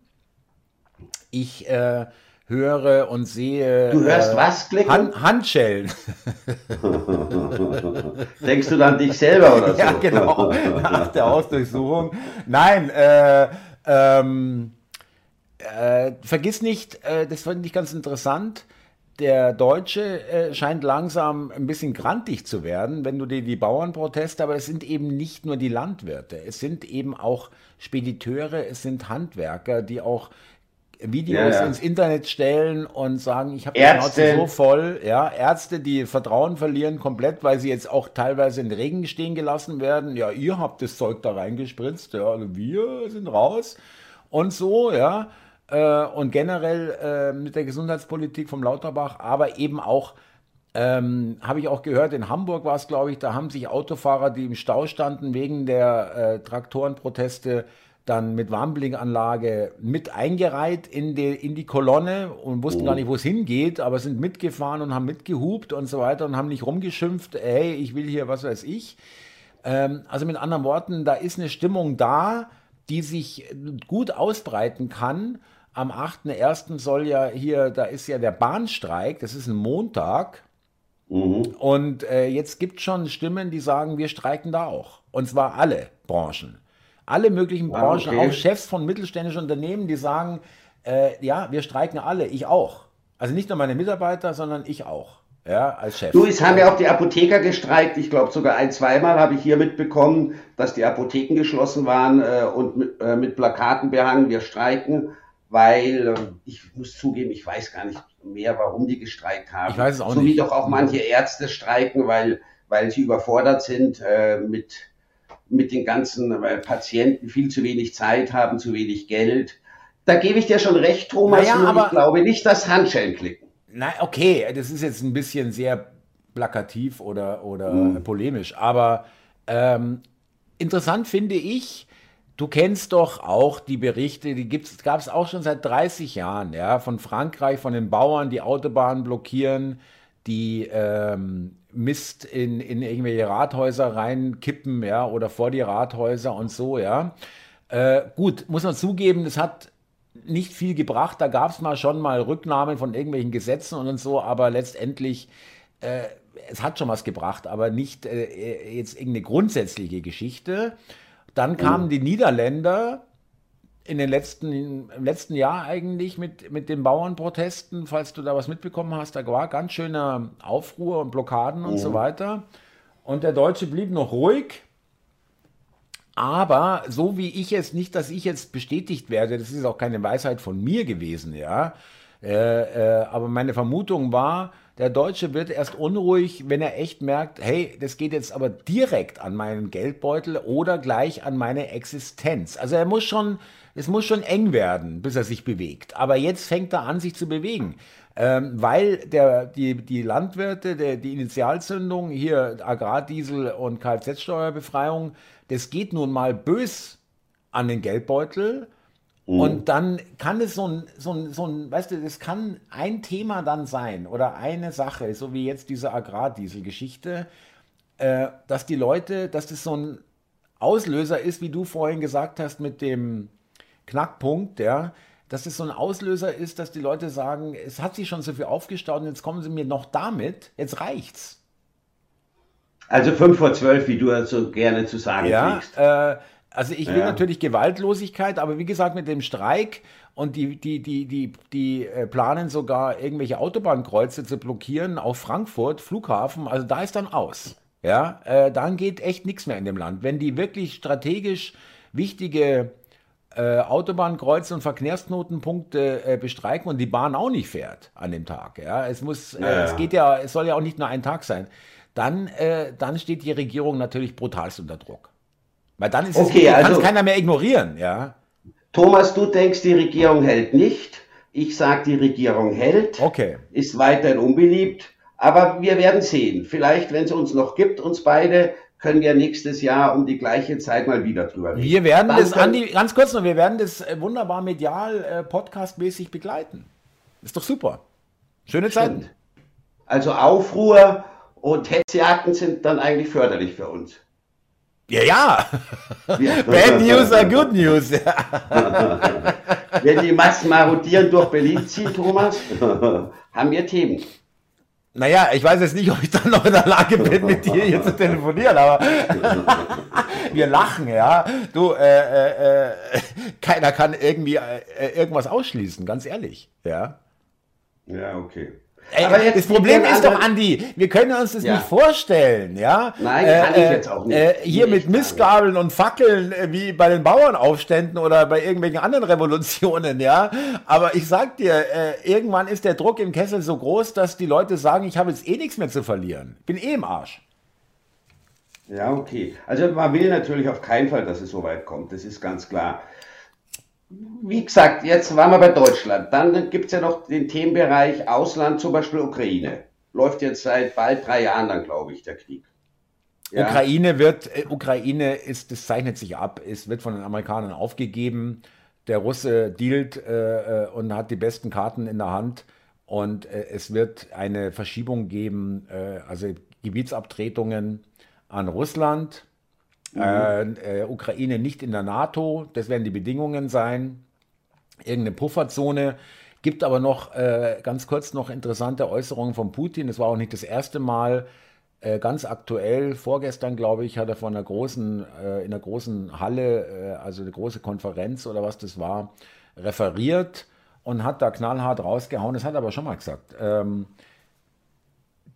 [SPEAKER 2] Ich äh, höre und sehe.
[SPEAKER 1] Du hörst äh, was
[SPEAKER 2] klicken? Han Handschellen.
[SPEAKER 1] Denkst du dann dich selber oder so?
[SPEAKER 2] Ja, genau. Nach der Hausdurchsuchung. Nein, äh, ähm, äh, vergiss nicht, äh, das fand ich ganz interessant der Deutsche äh, scheint langsam ein bisschen grantig zu werden, wenn du dir die Bauernproteste, aber es sind eben nicht nur die Landwirte, es sind eben auch Spediteure, es sind Handwerker, die auch Videos ja, ins Internet stellen und sagen, ich habe die Schnauze so voll. Ja, Ärzte, die Vertrauen verlieren komplett, weil sie jetzt auch teilweise in Regen stehen gelassen werden. Ja, ihr habt das Zeug da reingespritzt, ja, also wir sind raus und so, ja äh, und generell äh, mit der Gesundheitspolitik vom Lauterbach, aber eben auch, ähm, habe ich auch gehört, in Hamburg war es, glaube ich, da haben sich Autofahrer, die im Stau standen wegen der äh, Traktorenproteste, dann mit Warnblinkanlage mit eingereiht in die, in die Kolonne und wussten oh. gar nicht, wo es hingeht, aber sind mitgefahren und haben mitgehupt und so weiter und haben nicht rumgeschimpft, hey, ich will hier, was weiß ich. Ähm, also mit anderen Worten, da ist eine Stimmung da, die sich gut ausbreiten kann am 8.1. soll ja hier, da ist ja der Bahnstreik, das ist ein Montag. Mhm. Und äh, jetzt gibt es schon Stimmen, die sagen, wir streiken da auch. Und zwar alle Branchen. Alle möglichen ah, Branchen, okay. auch Chefs von mittelständischen Unternehmen, die sagen, äh, ja, wir streiken alle, ich auch. Also nicht nur meine Mitarbeiter, sondern ich auch. Ja, als Chef.
[SPEAKER 1] Du, es haben ja auch die Apotheker gestreikt. Ich glaube sogar ein, zweimal habe ich hier mitbekommen, dass die Apotheken geschlossen waren äh, und mit, äh, mit Plakaten behangen, wir streiken weil äh, ich muss zugeben, ich weiß gar nicht mehr, warum die gestreikt haben.
[SPEAKER 2] Ich weiß es auch
[SPEAKER 1] so
[SPEAKER 2] nicht.
[SPEAKER 1] wie doch auch manche Ärzte streiken, weil, weil sie überfordert sind äh, mit, mit den ganzen äh, Patienten, viel zu wenig Zeit haben, zu wenig Geld. Da gebe ich dir schon recht, Thomas, naja, aber ich glaube nicht, dass Handschellen klicken.
[SPEAKER 2] Nein, okay, das ist jetzt ein bisschen sehr plakativ oder, oder hm. polemisch, aber ähm, interessant finde ich, Du kennst doch auch die Berichte, die gab es auch schon seit 30 Jahren, ja, von Frankreich, von den Bauern, die Autobahnen blockieren, die ähm, Mist in, in irgendwelche Rathäuser reinkippen, ja, oder vor die Rathäuser und so, ja. Äh, gut, muss man zugeben, das hat nicht viel gebracht. Da gab es mal schon mal Rücknahmen von irgendwelchen Gesetzen und so, aber letztendlich, äh, es hat schon was gebracht, aber nicht äh, jetzt irgendeine grundsätzliche Geschichte. Dann kamen mhm. die Niederländer in den letzten, im letzten Jahr eigentlich mit, mit den Bauernprotesten, falls du da was mitbekommen hast, da war ganz schöner Aufruhr und Blockaden und so mhm. weiter. Und der Deutsche blieb noch ruhig. Aber so wie ich es, nicht, dass ich jetzt bestätigt werde, das ist auch keine Weisheit von mir gewesen, ja. Äh, äh, aber meine Vermutung war, der Deutsche wird erst unruhig, wenn er echt merkt, hey, das geht jetzt aber direkt an meinen Geldbeutel oder gleich an meine Existenz. Also er muss schon, es muss schon eng werden, bis er sich bewegt. Aber jetzt fängt er an, sich zu bewegen. Ähm, weil der, die, die Landwirte, der, die Initialzündung, hier Agrardiesel und Kfz-Steuerbefreiung, das geht nun mal bös an den Geldbeutel. Mhm. Und dann kann es so ein, so, ein, so ein, weißt du, das kann ein Thema dann sein oder eine Sache, so wie jetzt diese Agrardiesel-Geschichte, äh, dass die Leute, dass das so ein Auslöser ist, wie du vorhin gesagt hast, mit dem Knackpunkt, ja, dass es so ein Auslöser ist, dass die Leute sagen, es hat sich schon so viel aufgestaut und jetzt kommen sie mir noch damit, jetzt reicht's.
[SPEAKER 1] Also 5 vor 12, wie du so gerne zu sagen
[SPEAKER 2] ja, pflegst. Äh, also ich will ja. natürlich Gewaltlosigkeit, aber wie gesagt, mit dem Streik und die, die, die, die, die äh, planen sogar irgendwelche Autobahnkreuze zu blockieren auf Frankfurt, Flughafen, also da ist dann aus. Ja, äh, dann geht echt nichts mehr in dem Land. Wenn die wirklich strategisch wichtige äh, Autobahnkreuze und Verkehrsknotenpunkte äh, bestreiken und die Bahn auch nicht fährt an dem Tag. Ja, es muss, äh, ja. es geht ja, es soll ja auch nicht nur ein Tag sein. Dann, äh, dann steht die Regierung natürlich brutalst unter Druck. Weil dann ist okay, es, also, keiner mehr ignorieren, ja.
[SPEAKER 1] Thomas, du denkst, die Regierung hält nicht. Ich sage, die Regierung hält.
[SPEAKER 2] Okay.
[SPEAKER 1] Ist weiterhin unbeliebt. Aber wir werden sehen. Vielleicht, wenn es uns noch gibt, uns beide, können wir nächstes Jahr um die gleiche Zeit mal wieder drüber
[SPEAKER 2] reden. Wir werden Dann das, Andi, ganz kurz noch, wir werden das äh, wunderbar medial, äh, podcastmäßig begleiten. Ist doch super. Schöne Zeit.
[SPEAKER 1] Also Aufruhr und Hetzjagden sind dann eigentlich förderlich für uns.
[SPEAKER 2] Ja, ja. Bad News are good news.
[SPEAKER 1] Wenn die Massen marodieren durch Berlin ziehen, Thomas, haben wir Themen.
[SPEAKER 2] Naja, ich weiß jetzt nicht, ob ich dann noch in der Lage bin, mit dir hier zu telefonieren, aber wir lachen, ja. Du, äh, äh, äh keiner kann irgendwie äh, irgendwas ausschließen, ganz ehrlich, ja.
[SPEAKER 1] Ja, okay.
[SPEAKER 2] Ey, aber das Problem ist doch, Andi, wir können uns das ja. nicht vorstellen, ja?
[SPEAKER 1] Nein, äh, kann ich jetzt auch nicht.
[SPEAKER 2] Äh, hier nicht mit Mistgabeln und Fackeln, äh, wie bei den Bauernaufständen oder bei irgendwelchen anderen Revolutionen, ja? Aber ich sag dir, äh, irgendwann ist der Druck im Kessel so groß, dass die Leute sagen, ich habe jetzt eh nichts mehr zu verlieren. Bin eh im Arsch.
[SPEAKER 1] Ja, okay. Also man will natürlich auf keinen Fall, dass es so weit kommt, das ist ganz klar wie gesagt, jetzt waren wir bei Deutschland. Dann gibt es ja noch den Themenbereich Ausland, zum Beispiel Ukraine. Läuft jetzt seit bald drei Jahren dann, glaube ich, der Krieg.
[SPEAKER 2] Ja. Ukraine wird, äh, Ukraine ist, das zeichnet sich ab, es wird von den Amerikanern aufgegeben. Der Russe dealt äh, äh und hat die besten Karten in der Hand. Und äh, es wird eine Verschiebung geben, äh, also Gebietsabtretungen an Russland Mhm. Äh, äh, Ukraine nicht in der NATO, das werden die Bedingungen sein. Irgendeine Pufferzone. Gibt aber noch äh, ganz kurz noch interessante Äußerungen von Putin. Das war auch nicht das erste Mal. Äh, ganz aktuell, vorgestern glaube ich, hat er von einer großen, äh, in einer großen Halle, äh, also eine große Konferenz oder was das war, referiert und hat da knallhart rausgehauen. Das hat er aber schon mal gesagt. Ähm,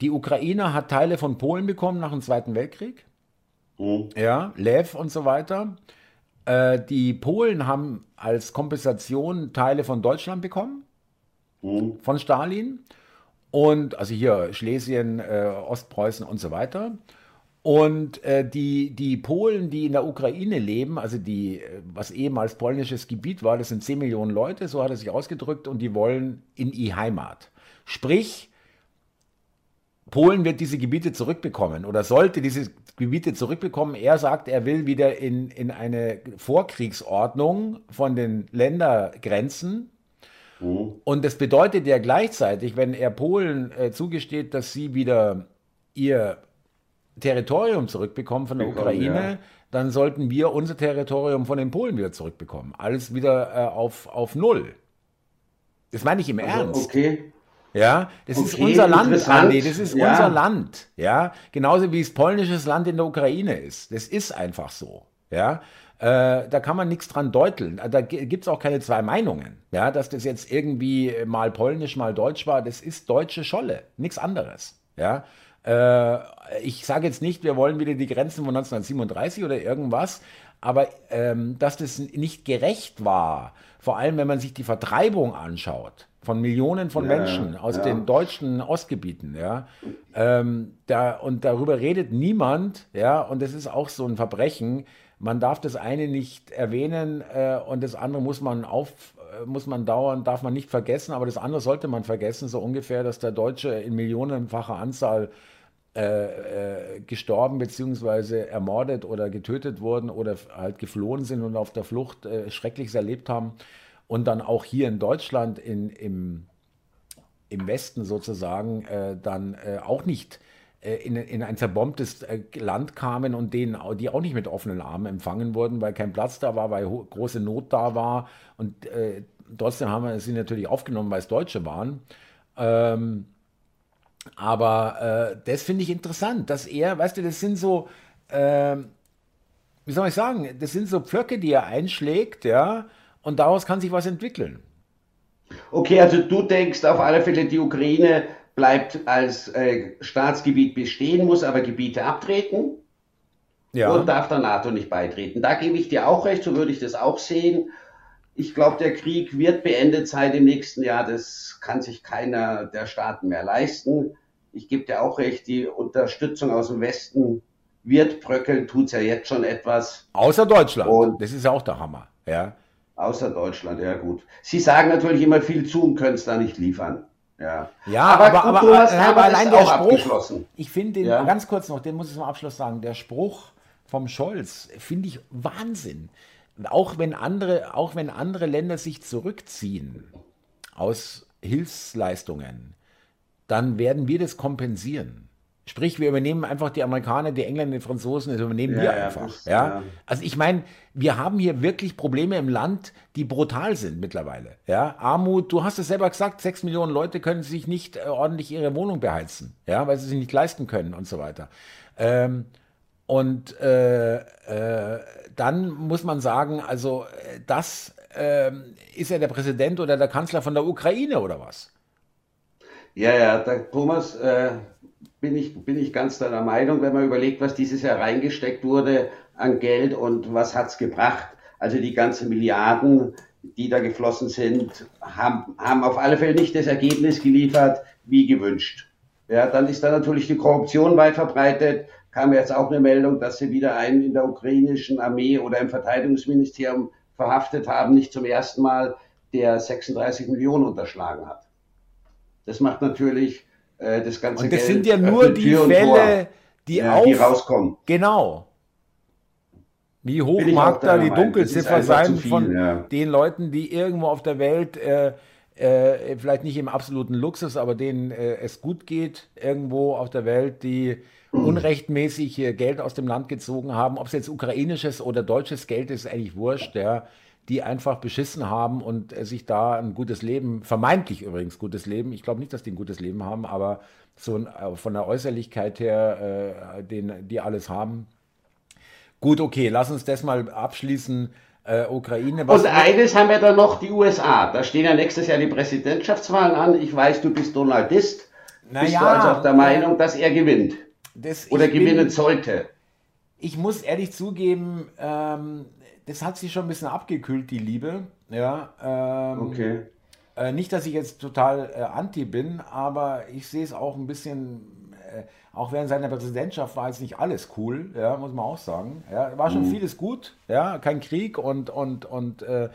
[SPEAKER 2] die Ukraine hat Teile von Polen bekommen nach dem Zweiten Weltkrieg. Mhm. Ja, Lev und so weiter. Äh, die Polen haben als Kompensation Teile von Deutschland bekommen, mhm. von Stalin. Und also hier Schlesien, äh, Ostpreußen und so weiter. Und äh, die, die Polen, die in der Ukraine leben, also die, äh, was ehemals polnisches Gebiet war, das sind 10 Millionen Leute, so hat er sich ausgedrückt, und die wollen in die Heimat. Sprich, Polen wird diese Gebiete zurückbekommen oder sollte diese Gebiete zurückbekommen. Er sagt, er will wieder in, in eine Vorkriegsordnung von den Ländergrenzen. Mhm. Und das bedeutet ja gleichzeitig, wenn er Polen äh, zugesteht, dass sie wieder ihr Territorium zurückbekommen von der Bekommen, Ukraine, ja. dann sollten wir unser Territorium von den Polen wieder zurückbekommen. Alles wieder äh, auf, auf Null. Das meine ich im also, Ernst.
[SPEAKER 1] Okay.
[SPEAKER 2] Ja, das okay, ist unser Land, Andi, das ist ja. unser Land. Ja, genauso wie es polnisches Land in der Ukraine ist. Das ist einfach so. Ja, äh, da kann man nichts dran deuteln. Da gibt es auch keine zwei Meinungen. Ja, dass das jetzt irgendwie mal polnisch, mal deutsch war, das ist deutsche Scholle, nichts anderes. Ja, äh, ich sage jetzt nicht, wir wollen wieder die Grenzen von 1937 oder irgendwas, aber ähm, dass das nicht gerecht war, vor allem wenn man sich die Vertreibung anschaut, von Millionen von ja, Menschen aus ja. den deutschen Ostgebieten, ja. Ähm, da, und darüber redet niemand, ja, und das ist auch so ein Verbrechen. Man darf das eine nicht erwähnen äh, und das andere muss man auf, äh, muss man dauernd, darf man nicht vergessen, aber das andere sollte man vergessen, so ungefähr, dass der Deutsche in millionenfacher Anzahl äh, äh, gestorben bzw. ermordet oder getötet wurden oder halt geflohen sind und auf der Flucht äh, Schreckliches erlebt haben und dann auch hier in Deutschland in, im, im Westen sozusagen äh, dann äh, auch nicht äh, in, in, ein zerbombtes äh, Land kamen und denen, die auch nicht mit offenen Armen empfangen wurden, weil kein Platz da war, weil große Not da war. Und äh, trotzdem haben wir sie natürlich aufgenommen, weil es Deutsche waren. Ähm, aber das finde ich interessant, dass er, weißt du, das sind so, äh, wie soll ich sagen, das sind so Pflöcke, die er einschlägt, ja, und daraus kann sich was entwickeln.
[SPEAKER 1] Okay, also du denkst auf alle Fälle, die Ukraine bleibt als äh, Staatsgebiet bestehen, muss aber Gebiete abtreten ja. und darf der NATO nicht beitreten. Da gebe ich dir auch recht, so würde ich das auch sehen. Ich glaube, der Krieg wird beendet sein im nächsten Jahr. Das kann sich keiner der Staaten mehr leisten. Ich gebe dir auch recht, die Unterstützung aus dem Westen wird bröckeln, tut es ja jetzt schon etwas.
[SPEAKER 2] Außer Deutschland. Und das ist ja auch der Hammer. Ja.
[SPEAKER 1] Außer Deutschland, ja gut. Sie sagen natürlich immer viel zu und können es da nicht liefern. Ja,
[SPEAKER 2] ja aber, aber, aber, Thomas, aber allein der Spruch, ich finde den, ja? ganz kurz noch, den muss ich zum Abschluss sagen, der Spruch vom Scholz finde ich Wahnsinn. Auch wenn andere, auch wenn andere Länder sich zurückziehen aus Hilfsleistungen, dann werden wir das kompensieren. Sprich, wir übernehmen einfach die Amerikaner, die Engländer, die Franzosen, das übernehmen ja, wir ja, einfach. Das, ja? ja? Also ich meine, wir haben hier wirklich Probleme im Land, die brutal sind mittlerweile. Ja? Armut, du hast es selber gesagt, sechs Millionen Leute können sich nicht äh, ordentlich ihre Wohnung beheizen, ja, weil sie sich nicht leisten können und so weiter. Ähm, und äh, äh, dann muss man sagen, also äh, das äh, ist ja der Präsident oder der Kanzler von der Ukraine oder was?
[SPEAKER 1] Ja, ja, der Thomas, äh, bin ich, bin ich ganz deiner Meinung, wenn man überlegt, was dieses Jahr reingesteckt wurde an Geld und was hat es gebracht. Also die ganzen Milliarden, die da geflossen sind, haben, haben auf alle Fälle nicht das Ergebnis geliefert, wie gewünscht. Ja, dann ist da natürlich die Korruption weit verbreitet. Kam jetzt auch eine Meldung, dass sie wieder einen in der ukrainischen Armee oder im Verteidigungsministerium verhaftet haben, nicht zum ersten Mal, der 36 Millionen unterschlagen hat. Das macht natürlich äh, das ganze
[SPEAKER 2] Und das Geld sind ja nur die Fälle, die, ja,
[SPEAKER 1] die rauskommen.
[SPEAKER 2] Genau. Wie hoch mag da die Dunkelziffer sein viel, von ja. den Leuten, die irgendwo auf der Welt äh, äh, vielleicht nicht im absoluten Luxus, aber denen äh, es gut geht, irgendwo auf der Welt, die unrechtmäßig Geld aus dem Land gezogen haben, ob es jetzt ukrainisches oder deutsches Geld ist, ist eigentlich wurscht, ja, die einfach beschissen haben und äh, sich da ein gutes Leben, vermeintlich übrigens gutes Leben, ich glaube nicht, dass die ein gutes Leben haben, aber so äh, von der Äußerlichkeit her, äh, den, die alles haben. Gut, okay, lass uns das mal abschließen. Äh, Ukraine.
[SPEAKER 1] und eines haben wir dann noch, die USA. Da stehen ja nächstes Jahr die Präsidentschaftswahlen an. Ich weiß, du bist Donaldist. Naja, bist du also auch der Meinung, dass er gewinnt? Das, Oder gewinnen bin, sollte?
[SPEAKER 2] Ich muss ehrlich zugeben, ähm, das hat sich schon ein bisschen abgekühlt, die Liebe. Ja, ähm, okay. Äh, nicht, dass ich jetzt total äh, anti bin, aber ich sehe es auch ein bisschen, äh, auch während seiner Präsidentschaft war jetzt nicht alles cool, ja, muss man auch sagen. Ja, war schon mhm. vieles gut, ja, kein Krieg und, und, und äh,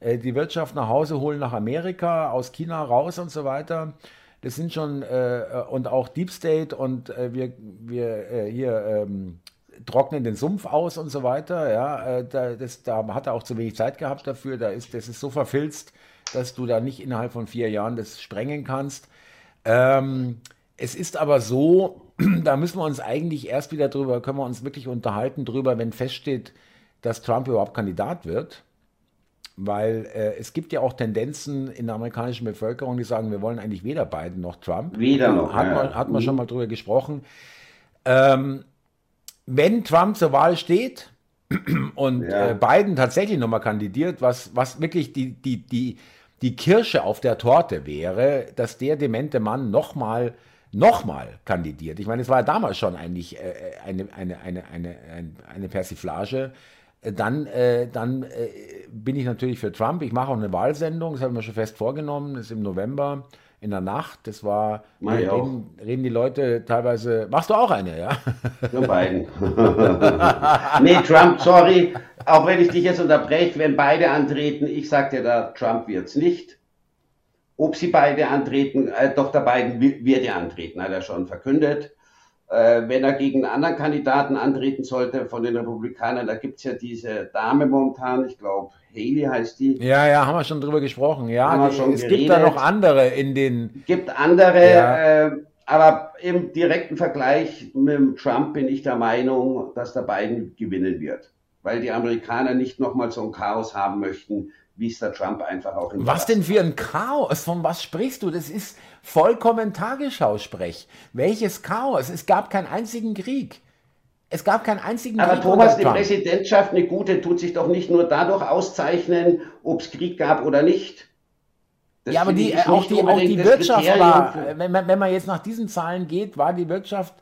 [SPEAKER 2] äh, die Wirtschaft nach Hause holen nach Amerika, aus China raus und so weiter. Das sind schon, äh, und auch Deep State und wir, wir hier, ähm, trocknen den Sumpf aus und so weiter. Ja, äh, da, das, da hat er auch zu wenig Zeit gehabt dafür. Da ist, das ist so verfilzt, dass du da nicht innerhalb von vier Jahren das sprengen kannst. Ähm, es ist aber so, da müssen wir uns eigentlich erst wieder drüber, können wir uns wirklich unterhalten drüber, wenn feststeht, dass Trump überhaupt Kandidat wird. Weil äh, es gibt ja auch Tendenzen in der amerikanischen Bevölkerung, die sagen, wir wollen eigentlich weder Biden noch Trump.
[SPEAKER 1] Weder noch.
[SPEAKER 2] Hat, ja. man, hat man schon mhm. mal drüber gesprochen. Ähm, wenn Trump zur Wahl steht und ja. äh, Biden tatsächlich nochmal kandidiert, was, was wirklich die, die, die, die Kirsche auf der Torte wäre, dass der demente Mann nochmal nochmal kandidiert. Ich meine, es war ja damals schon eigentlich äh, eine, eine, eine, eine, eine Persiflage. Äh, dann, äh, dann äh, bin ich natürlich für Trump. Ich mache auch eine Wahlsendung, das habe ich mir schon fest vorgenommen, das ist im November in der Nacht. Das war, reden, reden, die Leute teilweise, machst du auch eine, ja?
[SPEAKER 1] Nur beiden. nee, Trump, sorry, auch wenn ich dich jetzt unterbreche, wenn beide antreten, ich sag dir da, Trump wird's nicht. Ob sie beide antreten, äh, doch der Biden wird ja antreten, hat er schon verkündet. Äh, wenn er gegen einen anderen Kandidaten antreten sollte von den Republikanern, da gibt es ja diese Dame momentan, ich glaube, Haley heißt die.
[SPEAKER 2] Ja, ja, haben wir schon drüber gesprochen. Ja, die, es gibt da noch andere in den.
[SPEAKER 1] Gibt andere, ja. äh, aber im direkten Vergleich mit Trump bin ich der Meinung, dass der Biden gewinnen wird. Weil die Amerikaner nicht nochmal so ein Chaos haben möchten, wie es der Trump einfach auch
[SPEAKER 2] in Was denn für ein Chaos? Von was sprichst du? Das ist vollkommen Tagesschau-Sprech. Welches Chaos? Es gab keinen einzigen Krieg. Es gab keinen einzigen
[SPEAKER 1] Aber Krieg. Aber Thomas, die Präsidentschaft, eine gute, tut sich doch nicht nur dadurch auszeichnen, ob es Krieg gab oder nicht.
[SPEAKER 2] Das ja, aber die, auch die, auch die Wirtschaft war, wenn man, wenn man jetzt nach diesen Zahlen geht, war die Wirtschaft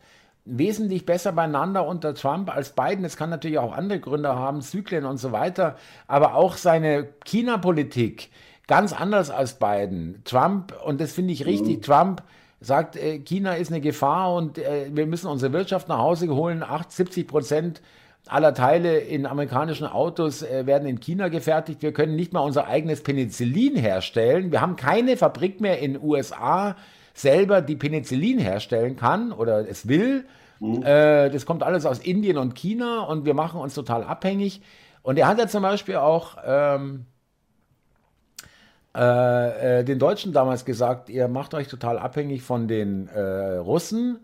[SPEAKER 2] wesentlich besser beieinander unter Trump als Biden. Es kann natürlich auch andere Gründe haben, Zyklen und so weiter. Aber auch seine China-Politik ganz anders als Biden. Trump, und das finde ich richtig, mhm. Trump sagt, äh, China ist eine Gefahr und äh, wir müssen unsere Wirtschaft nach Hause holen. 8, 70 Prozent aller Teile in amerikanischen Autos äh, werden in China gefertigt. Wir können nicht mal unser eigenes Penicillin herstellen. Wir haben keine Fabrik mehr in den USA, selber die Penicillin herstellen kann oder es will. Mhm. Äh, das kommt alles aus Indien und China und wir machen uns total abhängig. Und er hat ja zum Beispiel auch ähm, äh, äh, den Deutschen damals gesagt, ihr macht euch total abhängig von den äh, Russen.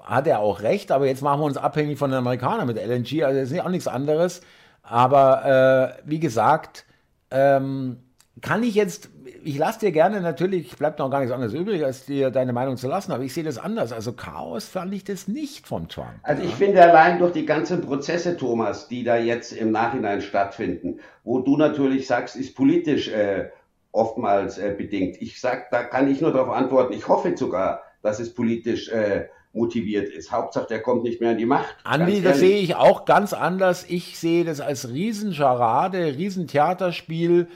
[SPEAKER 2] Hat er auch recht, aber jetzt machen wir uns abhängig von den Amerikanern mit LNG, also das ist auch nichts anderes. Aber äh, wie gesagt, ähm, kann ich jetzt, ich lasse dir gerne natürlich, bleibt noch gar nichts anderes übrig, als dir deine Meinung zu lassen, aber ich sehe das anders. Also Chaos fand ich das nicht von Trump.
[SPEAKER 1] Also ich finde allein durch die ganzen Prozesse, Thomas, die da jetzt im Nachhinein stattfinden, wo du natürlich sagst, ist politisch äh, oftmals äh, bedingt. Ich sag, da kann ich nur darauf antworten, ich hoffe sogar, dass es politisch äh, motiviert ist. Hauptsache, der kommt nicht mehr an die Macht.
[SPEAKER 2] Andi, das sehe ich auch ganz anders. Ich sehe das als Riesenscharade, Riesentheaterspiel,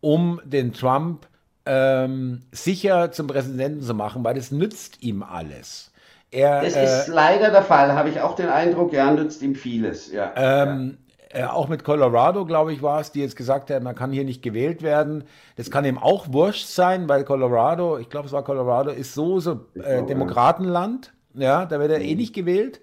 [SPEAKER 2] um den Trump ähm, sicher zum Präsidenten zu machen, weil das nützt ihm alles.
[SPEAKER 1] Er, das äh, ist leider der Fall, habe ich auch den Eindruck, ja, nützt ihm vieles. Ja,
[SPEAKER 2] ähm, äh, auch mit Colorado, glaube ich, war es, die jetzt gesagt haben, man kann hier nicht gewählt werden. Das kann ihm auch wurscht sein, weil Colorado, ich glaube, es war Colorado, ist so, so äh, Demokratenland. Ja, da wird er eh mhm. nicht gewählt.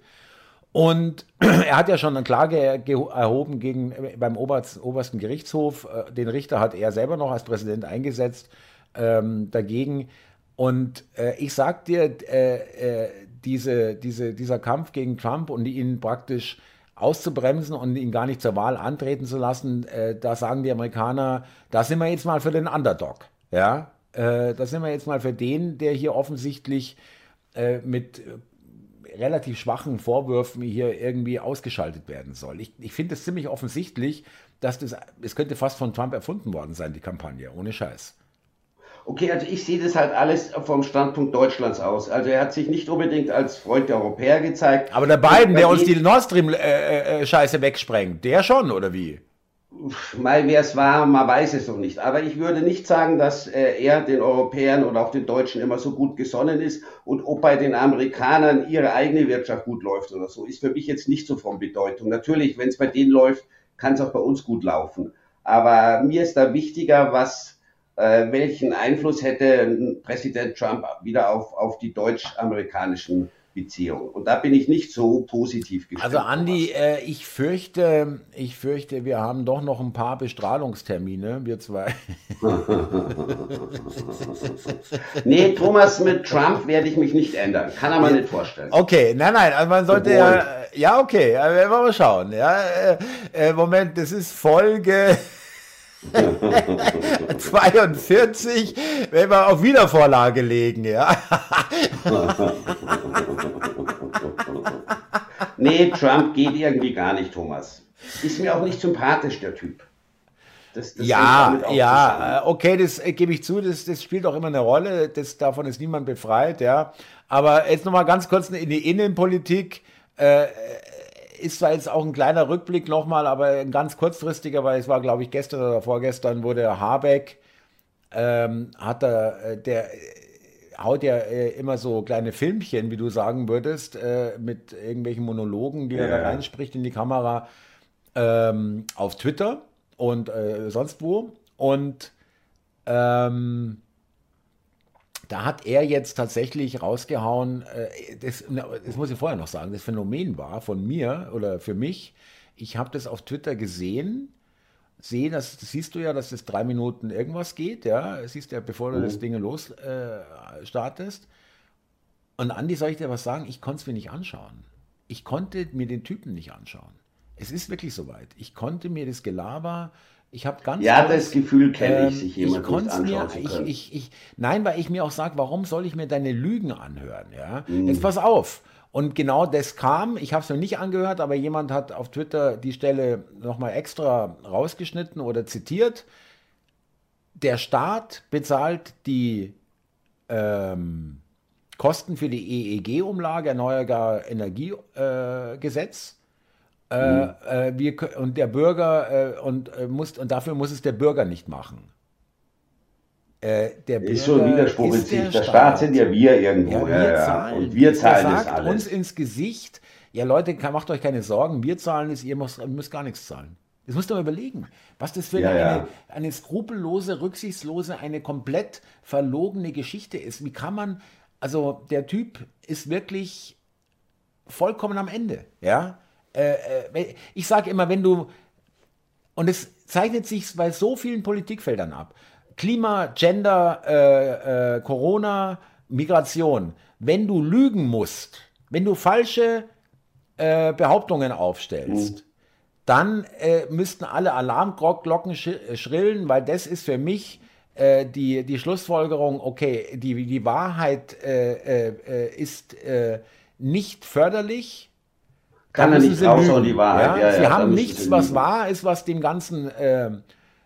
[SPEAKER 2] Und er hat ja schon eine Klage erhoben gegen, äh, beim Oberst, obersten Gerichtshof. Äh, den Richter hat er selber noch als Präsident eingesetzt ähm, dagegen. Und äh, ich sag dir, äh, äh, diese, diese, dieser Kampf gegen Trump und ihn praktisch auszubremsen und ihn gar nicht zur Wahl antreten zu lassen, äh, da sagen die Amerikaner, da sind wir jetzt mal für den Underdog. Ja, da sind wir jetzt mal für den, der hier offensichtlich äh, mit äh, relativ schwachen Vorwürfen hier irgendwie ausgeschaltet werden soll. Ich, ich finde es ziemlich offensichtlich, dass das, es könnte fast von Trump erfunden worden sein, die Kampagne, ohne Scheiß.
[SPEAKER 1] Okay, also ich sehe das halt alles vom Standpunkt Deutschlands aus. Also er hat sich nicht unbedingt als Freund der Europäer gezeigt.
[SPEAKER 2] Aber der Biden, der uns die Nord Stream-Scheiße äh, äh, wegsprengt, der schon, oder wie?
[SPEAKER 1] mal wer es war, man weiß es noch nicht. Aber ich würde nicht sagen, dass äh, er den Europäern oder auch den Deutschen immer so gut gesonnen ist und ob bei den Amerikanern ihre eigene Wirtschaft gut läuft oder so, ist für mich jetzt nicht so von Bedeutung. Natürlich, wenn es bei denen läuft, kann es auch bei uns gut laufen. Aber mir ist da wichtiger, was äh, welchen Einfluss hätte Präsident Trump wieder auf, auf die deutsch-amerikanischen Beziehung. Und da bin ich nicht so positiv
[SPEAKER 2] gestimmt. Also Andi, äh, ich fürchte, ich fürchte, wir haben doch noch ein paar Bestrahlungstermine, wir zwei.
[SPEAKER 1] nee, Thomas, mit Trump werde ich mich nicht ändern. Kann er mal nicht vorstellen.
[SPEAKER 2] Okay, nein, nein, also man sollte ja, ja, okay, werden wir mal schauen. Ja, äh, äh Moment, das ist Folge. 42, wenn wir auf Wiedervorlage legen, ja.
[SPEAKER 1] nee, Trump geht irgendwie gar nicht, Thomas. Ist mir auch nicht sympathisch, der Typ.
[SPEAKER 2] Das, das ja, ja, okay, das äh, gebe ich zu, das, das spielt auch immer eine Rolle, das, davon ist niemand befreit, ja. Aber jetzt nochmal ganz kurz in die Innenpolitik. Äh, ist zwar jetzt auch ein kleiner Rückblick nochmal, aber ein ganz kurzfristiger, weil es war, glaube ich, gestern oder vorgestern, der Habeck ähm, hat er, äh, der äh, haut ja äh, immer so kleine Filmchen, wie du sagen würdest, äh, mit irgendwelchen Monologen, die ja. er da reinspricht in die Kamera, ähm, auf Twitter und äh, sonst wo. Und ähm, da hat er jetzt tatsächlich rausgehauen, äh, das, das muss ich vorher noch sagen, das Phänomen war von mir oder für mich, ich habe das auf Twitter gesehen, sehe, das, das, siehst du ja, dass es drei Minuten irgendwas geht, ja, siehst du ja, bevor du mhm. das Ding los äh, startest. Und Andi, soll ich dir was sagen? Ich konnte es mir nicht anschauen. Ich konnte mir den Typen nicht anschauen. Es ist wirklich soweit. Ich konnte mir das Gelaber ich habe ganz
[SPEAKER 1] Ja, das Gefühl kenne ich, ähm, sich jemand
[SPEAKER 2] ich nicht anschauen mir, ich, ich, ich, Nein, weil ich mir auch sage, warum soll ich mir deine Lügen anhören? Ja? Mm. Jetzt pass auf. Und genau das kam, ich habe es mir nicht angehört, aber jemand hat auf Twitter die Stelle nochmal extra rausgeschnitten oder zitiert. Der Staat bezahlt die ähm, Kosten für die EEG-Umlage, Erneuerbarer Energiegesetz. Äh, mhm. äh, wir, und der Bürger äh, und äh, muss und dafür muss es der Bürger nicht machen.
[SPEAKER 1] Äh, der ist so ein Widerspruch in sich. Der, der Staat. sind ja wir irgendwo. Ja, wir ja, zahlen. Und wir zahlen
[SPEAKER 2] der
[SPEAKER 1] das
[SPEAKER 2] sagt alles. uns ins Gesicht, ja Leute, macht euch keine Sorgen, wir zahlen es, ihr müsst, müsst gar nichts zahlen. Das musst du mal überlegen, was das für ja, eine, ja. eine skrupellose, rücksichtslose, eine komplett verlogene Geschichte ist. Wie kann man, also der Typ ist wirklich vollkommen am Ende, ja. Äh, äh, ich sage immer, wenn du, und es zeichnet sich bei so vielen Politikfeldern ab, Klima, Gender, äh, äh, Corona, Migration. Wenn du lügen musst, wenn du falsche äh, Behauptungen aufstellst, mhm. dann äh, müssten alle Alarmglocken schrillen, weil das ist für mich äh, die, die Schlussfolgerung, okay, die, die Wahrheit äh, äh, ist nicht förderlich.
[SPEAKER 1] Kann er nicht raushauen, die Wahrheit.
[SPEAKER 2] Ja? Ja, sie ja, haben nichts, was wahr ist, was dem Ganzen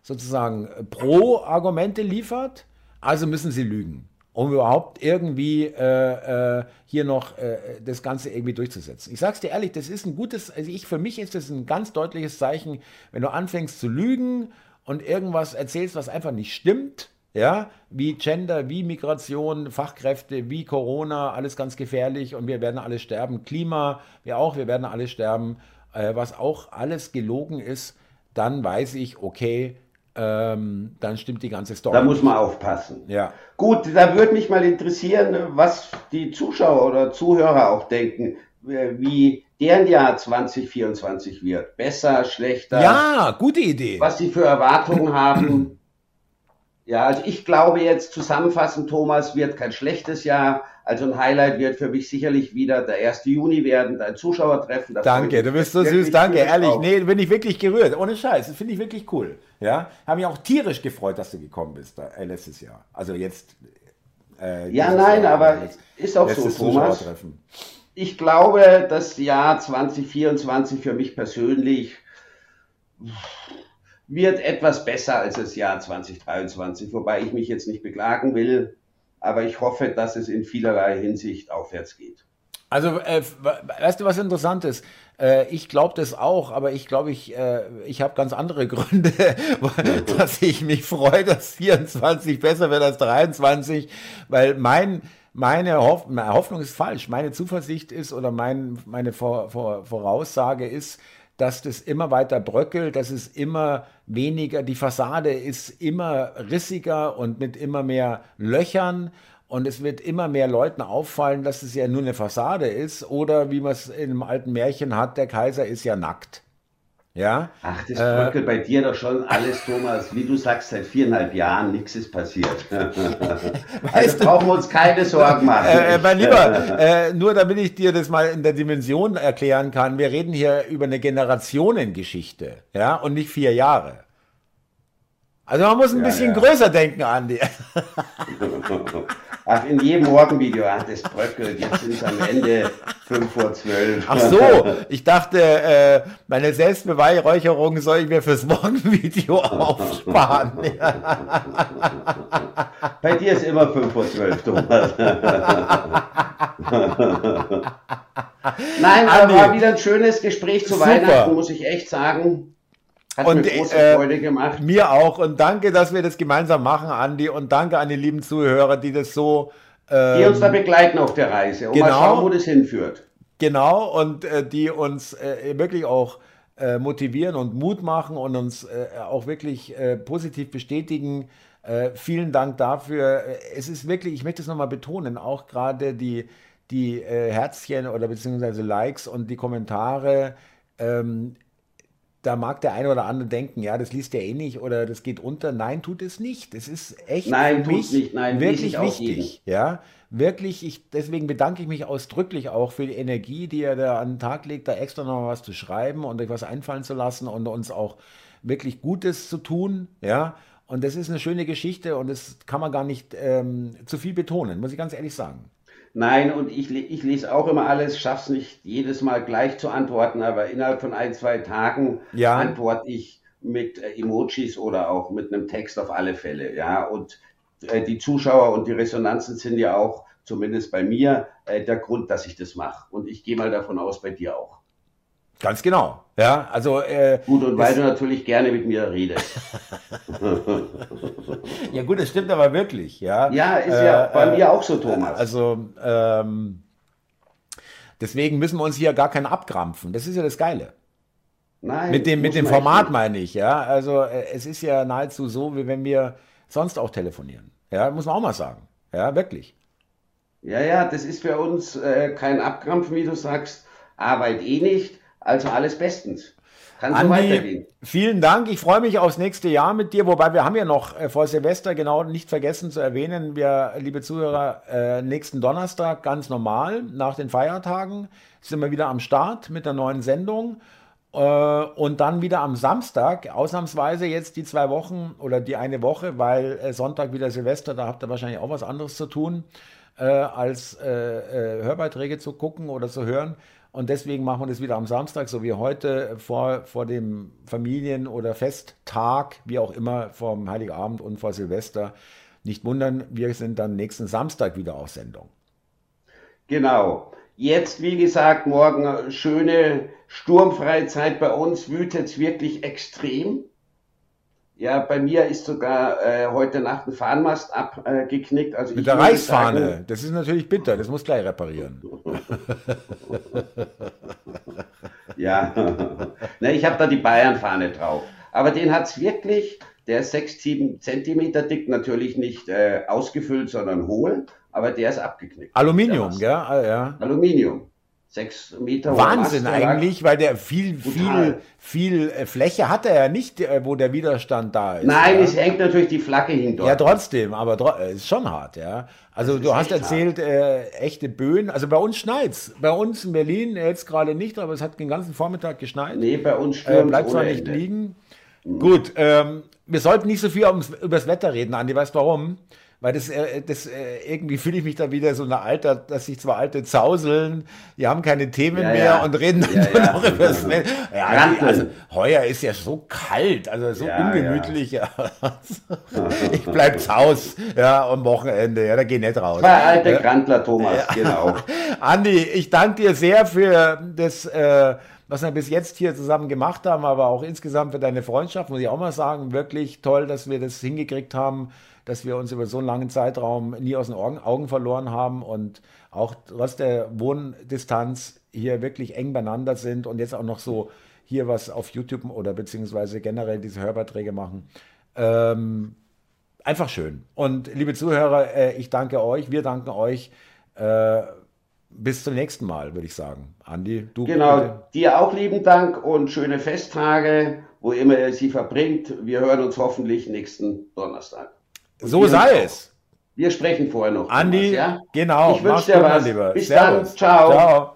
[SPEAKER 2] sozusagen Pro-Argumente liefert, also müssen sie lügen um überhaupt irgendwie äh, äh, hier noch äh, das Ganze irgendwie durchzusetzen. Ich sag's dir ehrlich, das ist ein gutes, also ich, für mich ist das ein ganz deutliches Zeichen, wenn du anfängst zu lügen und irgendwas erzählst, was einfach nicht stimmt, ja, wie Gender, wie Migration, Fachkräfte, wie Corona, alles ganz gefährlich und wir werden alle sterben, Klima, wir auch, wir werden alle sterben, äh, was auch alles gelogen ist, dann weiß ich, okay, ähm, dann stimmt die ganze Story.
[SPEAKER 1] Da muss man aufpassen.
[SPEAKER 2] Ja.
[SPEAKER 1] Gut, da würde mich mal interessieren, was die Zuschauer oder Zuhörer auch denken, wie deren Jahr 2024 wird. Besser, schlechter?
[SPEAKER 2] Ja, gute Idee.
[SPEAKER 1] Was sie für Erwartungen haben. Ja, also ich glaube jetzt zusammenfassend, Thomas, wird kein schlechtes Jahr. Also ein Highlight wird für mich sicherlich wieder der 1. Juni werden, dein Zuschauertreffen.
[SPEAKER 2] Danke, du bist so süß, danke, ehrlich. Auf. Nee, bin ich wirklich gerührt, ohne Scheiß, das finde ich wirklich cool. Ja, habe mich auch tierisch gefreut, dass du gekommen bist äh, letztes Jahr. Also jetzt.
[SPEAKER 1] Äh, ja, nein, Jahr, aber ist auch so, Thomas. Ich glaube, das Jahr 2024 für mich persönlich wird etwas besser als das Jahr 2023, wobei ich mich jetzt nicht beklagen will aber ich hoffe, dass es in vielerlei Hinsicht aufwärts geht.
[SPEAKER 2] Also, äh, weißt du, was interessant ist? Äh, ich glaube das auch, aber ich glaube, ich, äh, ich habe ganz andere Gründe, dass ich mich freue, dass 24 besser wird als 23, weil mein, meine, Hoff meine Hoffnung ist falsch. Meine Zuversicht ist oder mein, meine Vor Vor Voraussage ist, dass das immer weiter bröckelt, dass es immer weniger, die Fassade ist immer rissiger und mit immer mehr Löchern und es wird immer mehr Leuten auffallen, dass es ja nur eine Fassade ist oder wie man es in einem alten Märchen hat, der Kaiser ist ja nackt. Ja?
[SPEAKER 1] Ach, das bröckelt äh, bei dir doch schon alles, Thomas. Wie du sagst, seit viereinhalb Jahren nichts ist passiert. also brauchen wir uns keine Sorgen machen.
[SPEAKER 2] Äh, äh, mein Lieber, äh, nur damit ich dir das mal in der Dimension erklären kann, wir reden hier über eine Generationengeschichte, ja, und nicht vier Jahre. Also man muss ein ja, bisschen ja. größer denken, Andi.
[SPEAKER 1] Ach, in jedem Morgenvideo, ach, das bröckelt, jetzt sind es am Ende 5 vor 12.
[SPEAKER 2] Ach so, ich dachte, äh, meine Selbstbeweihräucherung soll ich mir fürs Morgenvideo aufsparen.
[SPEAKER 1] Bei dir ist immer 5 vor 12, Thomas. Nein, aber war wieder ein schönes Gespräch zu Super. Weihnachten, muss ich echt sagen.
[SPEAKER 2] Hat und, mir große äh, Freude gemacht. Mir auch. Und danke, dass wir das gemeinsam machen, Andi. Und danke an die lieben Zuhörer, die das so.
[SPEAKER 1] Ähm, die uns da begleiten auf der Reise und genau, mal schauen, wo das hinführt.
[SPEAKER 2] Genau, und äh, die uns äh, wirklich auch äh, motivieren und Mut machen und uns äh, auch wirklich äh, positiv bestätigen. vielen Dank dafür. Es ist wirklich, ich möchte es nochmal betonen, auch gerade die, die Herzchen oder beziehungsweise Likes und die Kommentare. Ähm, da mag der eine oder andere denken, ja, das liest er eh nicht oder das geht unter. Nein, tut es nicht. Es ist echt
[SPEAKER 1] Nein, für mich nicht. Nein,
[SPEAKER 2] wirklich wichtig. Ja, wirklich. Ich, deswegen bedanke ich mich ausdrücklich auch für die Energie, die er da an den Tag legt, da extra noch was zu schreiben und euch was einfallen zu lassen und uns auch wirklich Gutes zu tun. Ja, und das ist eine schöne Geschichte und das kann man gar nicht ähm, zu viel betonen, muss ich ganz ehrlich sagen.
[SPEAKER 1] Nein, und ich, ich lese auch immer alles, schaff's nicht jedes Mal gleich zu antworten, aber innerhalb von ein, zwei Tagen ja. antworte ich mit äh, Emojis oder auch mit einem Text auf alle Fälle. Ja, und äh, die Zuschauer und die Resonanzen sind ja auch, zumindest bei mir, äh, der Grund, dass ich das mache. Und ich gehe mal davon aus, bei dir auch.
[SPEAKER 2] Ganz genau. Ja, also. Äh,
[SPEAKER 1] gut, und weil du natürlich gerne mit mir redest.
[SPEAKER 2] ja, gut, das stimmt aber wirklich, ja.
[SPEAKER 1] Ja, ist ja äh, bei mir auch so, Thomas.
[SPEAKER 2] Also, ähm, deswegen müssen wir uns hier gar keinen abkrampfen. Das ist ja das Geile. Nein. Mit dem, mit dem Format meine ich, ja. Also, äh, es ist ja nahezu so, wie wenn wir sonst auch telefonieren. Ja, muss man auch mal sagen. Ja, wirklich.
[SPEAKER 1] Ja, ja, das ist für uns äh, kein Abkrampfen, wie du sagst. Arbeit eh nicht also alles bestens.
[SPEAKER 2] kann Andi, so weitergehen. Vielen Dank. Ich freue mich aufs nächste Jahr mit dir. Wobei wir haben ja noch äh, vor Silvester genau nicht vergessen zu erwähnen, wir, liebe Zuhörer, äh, nächsten Donnerstag ganz normal nach den Feiertagen sind wir wieder am Start mit der neuen Sendung. Äh, und dann wieder am Samstag, ausnahmsweise jetzt die zwei Wochen oder die eine Woche, weil Sonntag wieder Silvester, da habt ihr wahrscheinlich auch was anderes zu tun, als Hörbeiträge zu gucken oder zu hören. Und deswegen machen wir das wieder am Samstag, so wie heute, vor, vor dem Familien- oder Festtag, wie auch immer, vom Heiligabend und vor Silvester. Nicht wundern, wir sind dann nächsten Samstag wieder auf Sendung.
[SPEAKER 1] Genau. Jetzt, wie gesagt, morgen schöne sturmfreie Zeit bei uns, wütet es wirklich extrem. Ja, bei mir ist sogar äh, heute Nacht ein Fahnenmast abgeknickt. Äh,
[SPEAKER 2] also Mit der Reichsfahne, sagen, das ist natürlich bitter, das muss gleich reparieren.
[SPEAKER 1] ja, ne, ich habe da die Bayernfahne drauf. Aber den hat es wirklich, der ist 6, 7 Zentimeter dick, natürlich nicht äh, ausgefüllt, sondern hohl, aber der ist abgeknickt.
[SPEAKER 2] Aluminium, gell? Ah, ja.
[SPEAKER 1] Aluminium sechs Meter
[SPEAKER 2] Wahnsinn eigentlich, weil der viel, Brutal. viel, viel äh, Fläche hat er ja nicht, äh, wo der Widerstand da ist.
[SPEAKER 1] Nein,
[SPEAKER 2] ja.
[SPEAKER 1] es hängt natürlich die Flagge hinter.
[SPEAKER 2] Ja, trotzdem, aber tro äh, ist schon hart, ja. Also du hast erzählt, äh, echte Böen. Also bei uns schneit's. Bei uns in Berlin jetzt gerade nicht, aber es hat den ganzen Vormittag geschneit.
[SPEAKER 1] Nee, bei uns stürmt äh,
[SPEAKER 2] Bleibt zwar nicht Ende. liegen. Mhm. Gut, ähm, wir sollten nicht so viel ums, über das Wetter reden, Andi. Weißt du warum? Weil das, äh, das äh, irgendwie fühle ich mich da wieder so eine Alter, dass sich zwei alte zauseln, die haben keine Themen ja, mehr ja. und reden dann ja, nur noch über das Wetter. Ja, also heuer ist ja so kalt, also so ungemütlich. ich bleib zu Haus, ja, am Wochenende, ja, da geh nicht raus.
[SPEAKER 1] Zwei alte Grandler, Thomas, genau.
[SPEAKER 2] Andi, ich danke dir sehr für das, äh, was wir bis jetzt hier zusammen gemacht haben, aber auch insgesamt für deine Freundschaft, muss ich auch mal sagen, wirklich toll, dass wir das hingekriegt haben, dass wir uns über so einen langen Zeitraum nie aus den Augen, verloren haben und auch trotz der Wohndistanz hier wirklich eng beieinander sind und jetzt auch noch so hier was auf YouTube oder beziehungsweise generell diese Hörbeiträge machen. Ähm, einfach schön. Und liebe Zuhörer, äh, ich danke euch, wir danken euch. Äh, bis zum nächsten Mal, würde ich sagen. Andi,
[SPEAKER 1] du. Genau, bitte. dir auch lieben Dank und schöne Festtage, wo immer ihr sie verbringt. Wir hören uns hoffentlich nächsten Donnerstag.
[SPEAKER 2] So sei es.
[SPEAKER 1] Wir sprechen vorher noch.
[SPEAKER 2] Andi, Thomas, ja? genau.
[SPEAKER 1] Ich wünsche dir was. Lieber. Bis Servus. dann. Ciao. Ciao.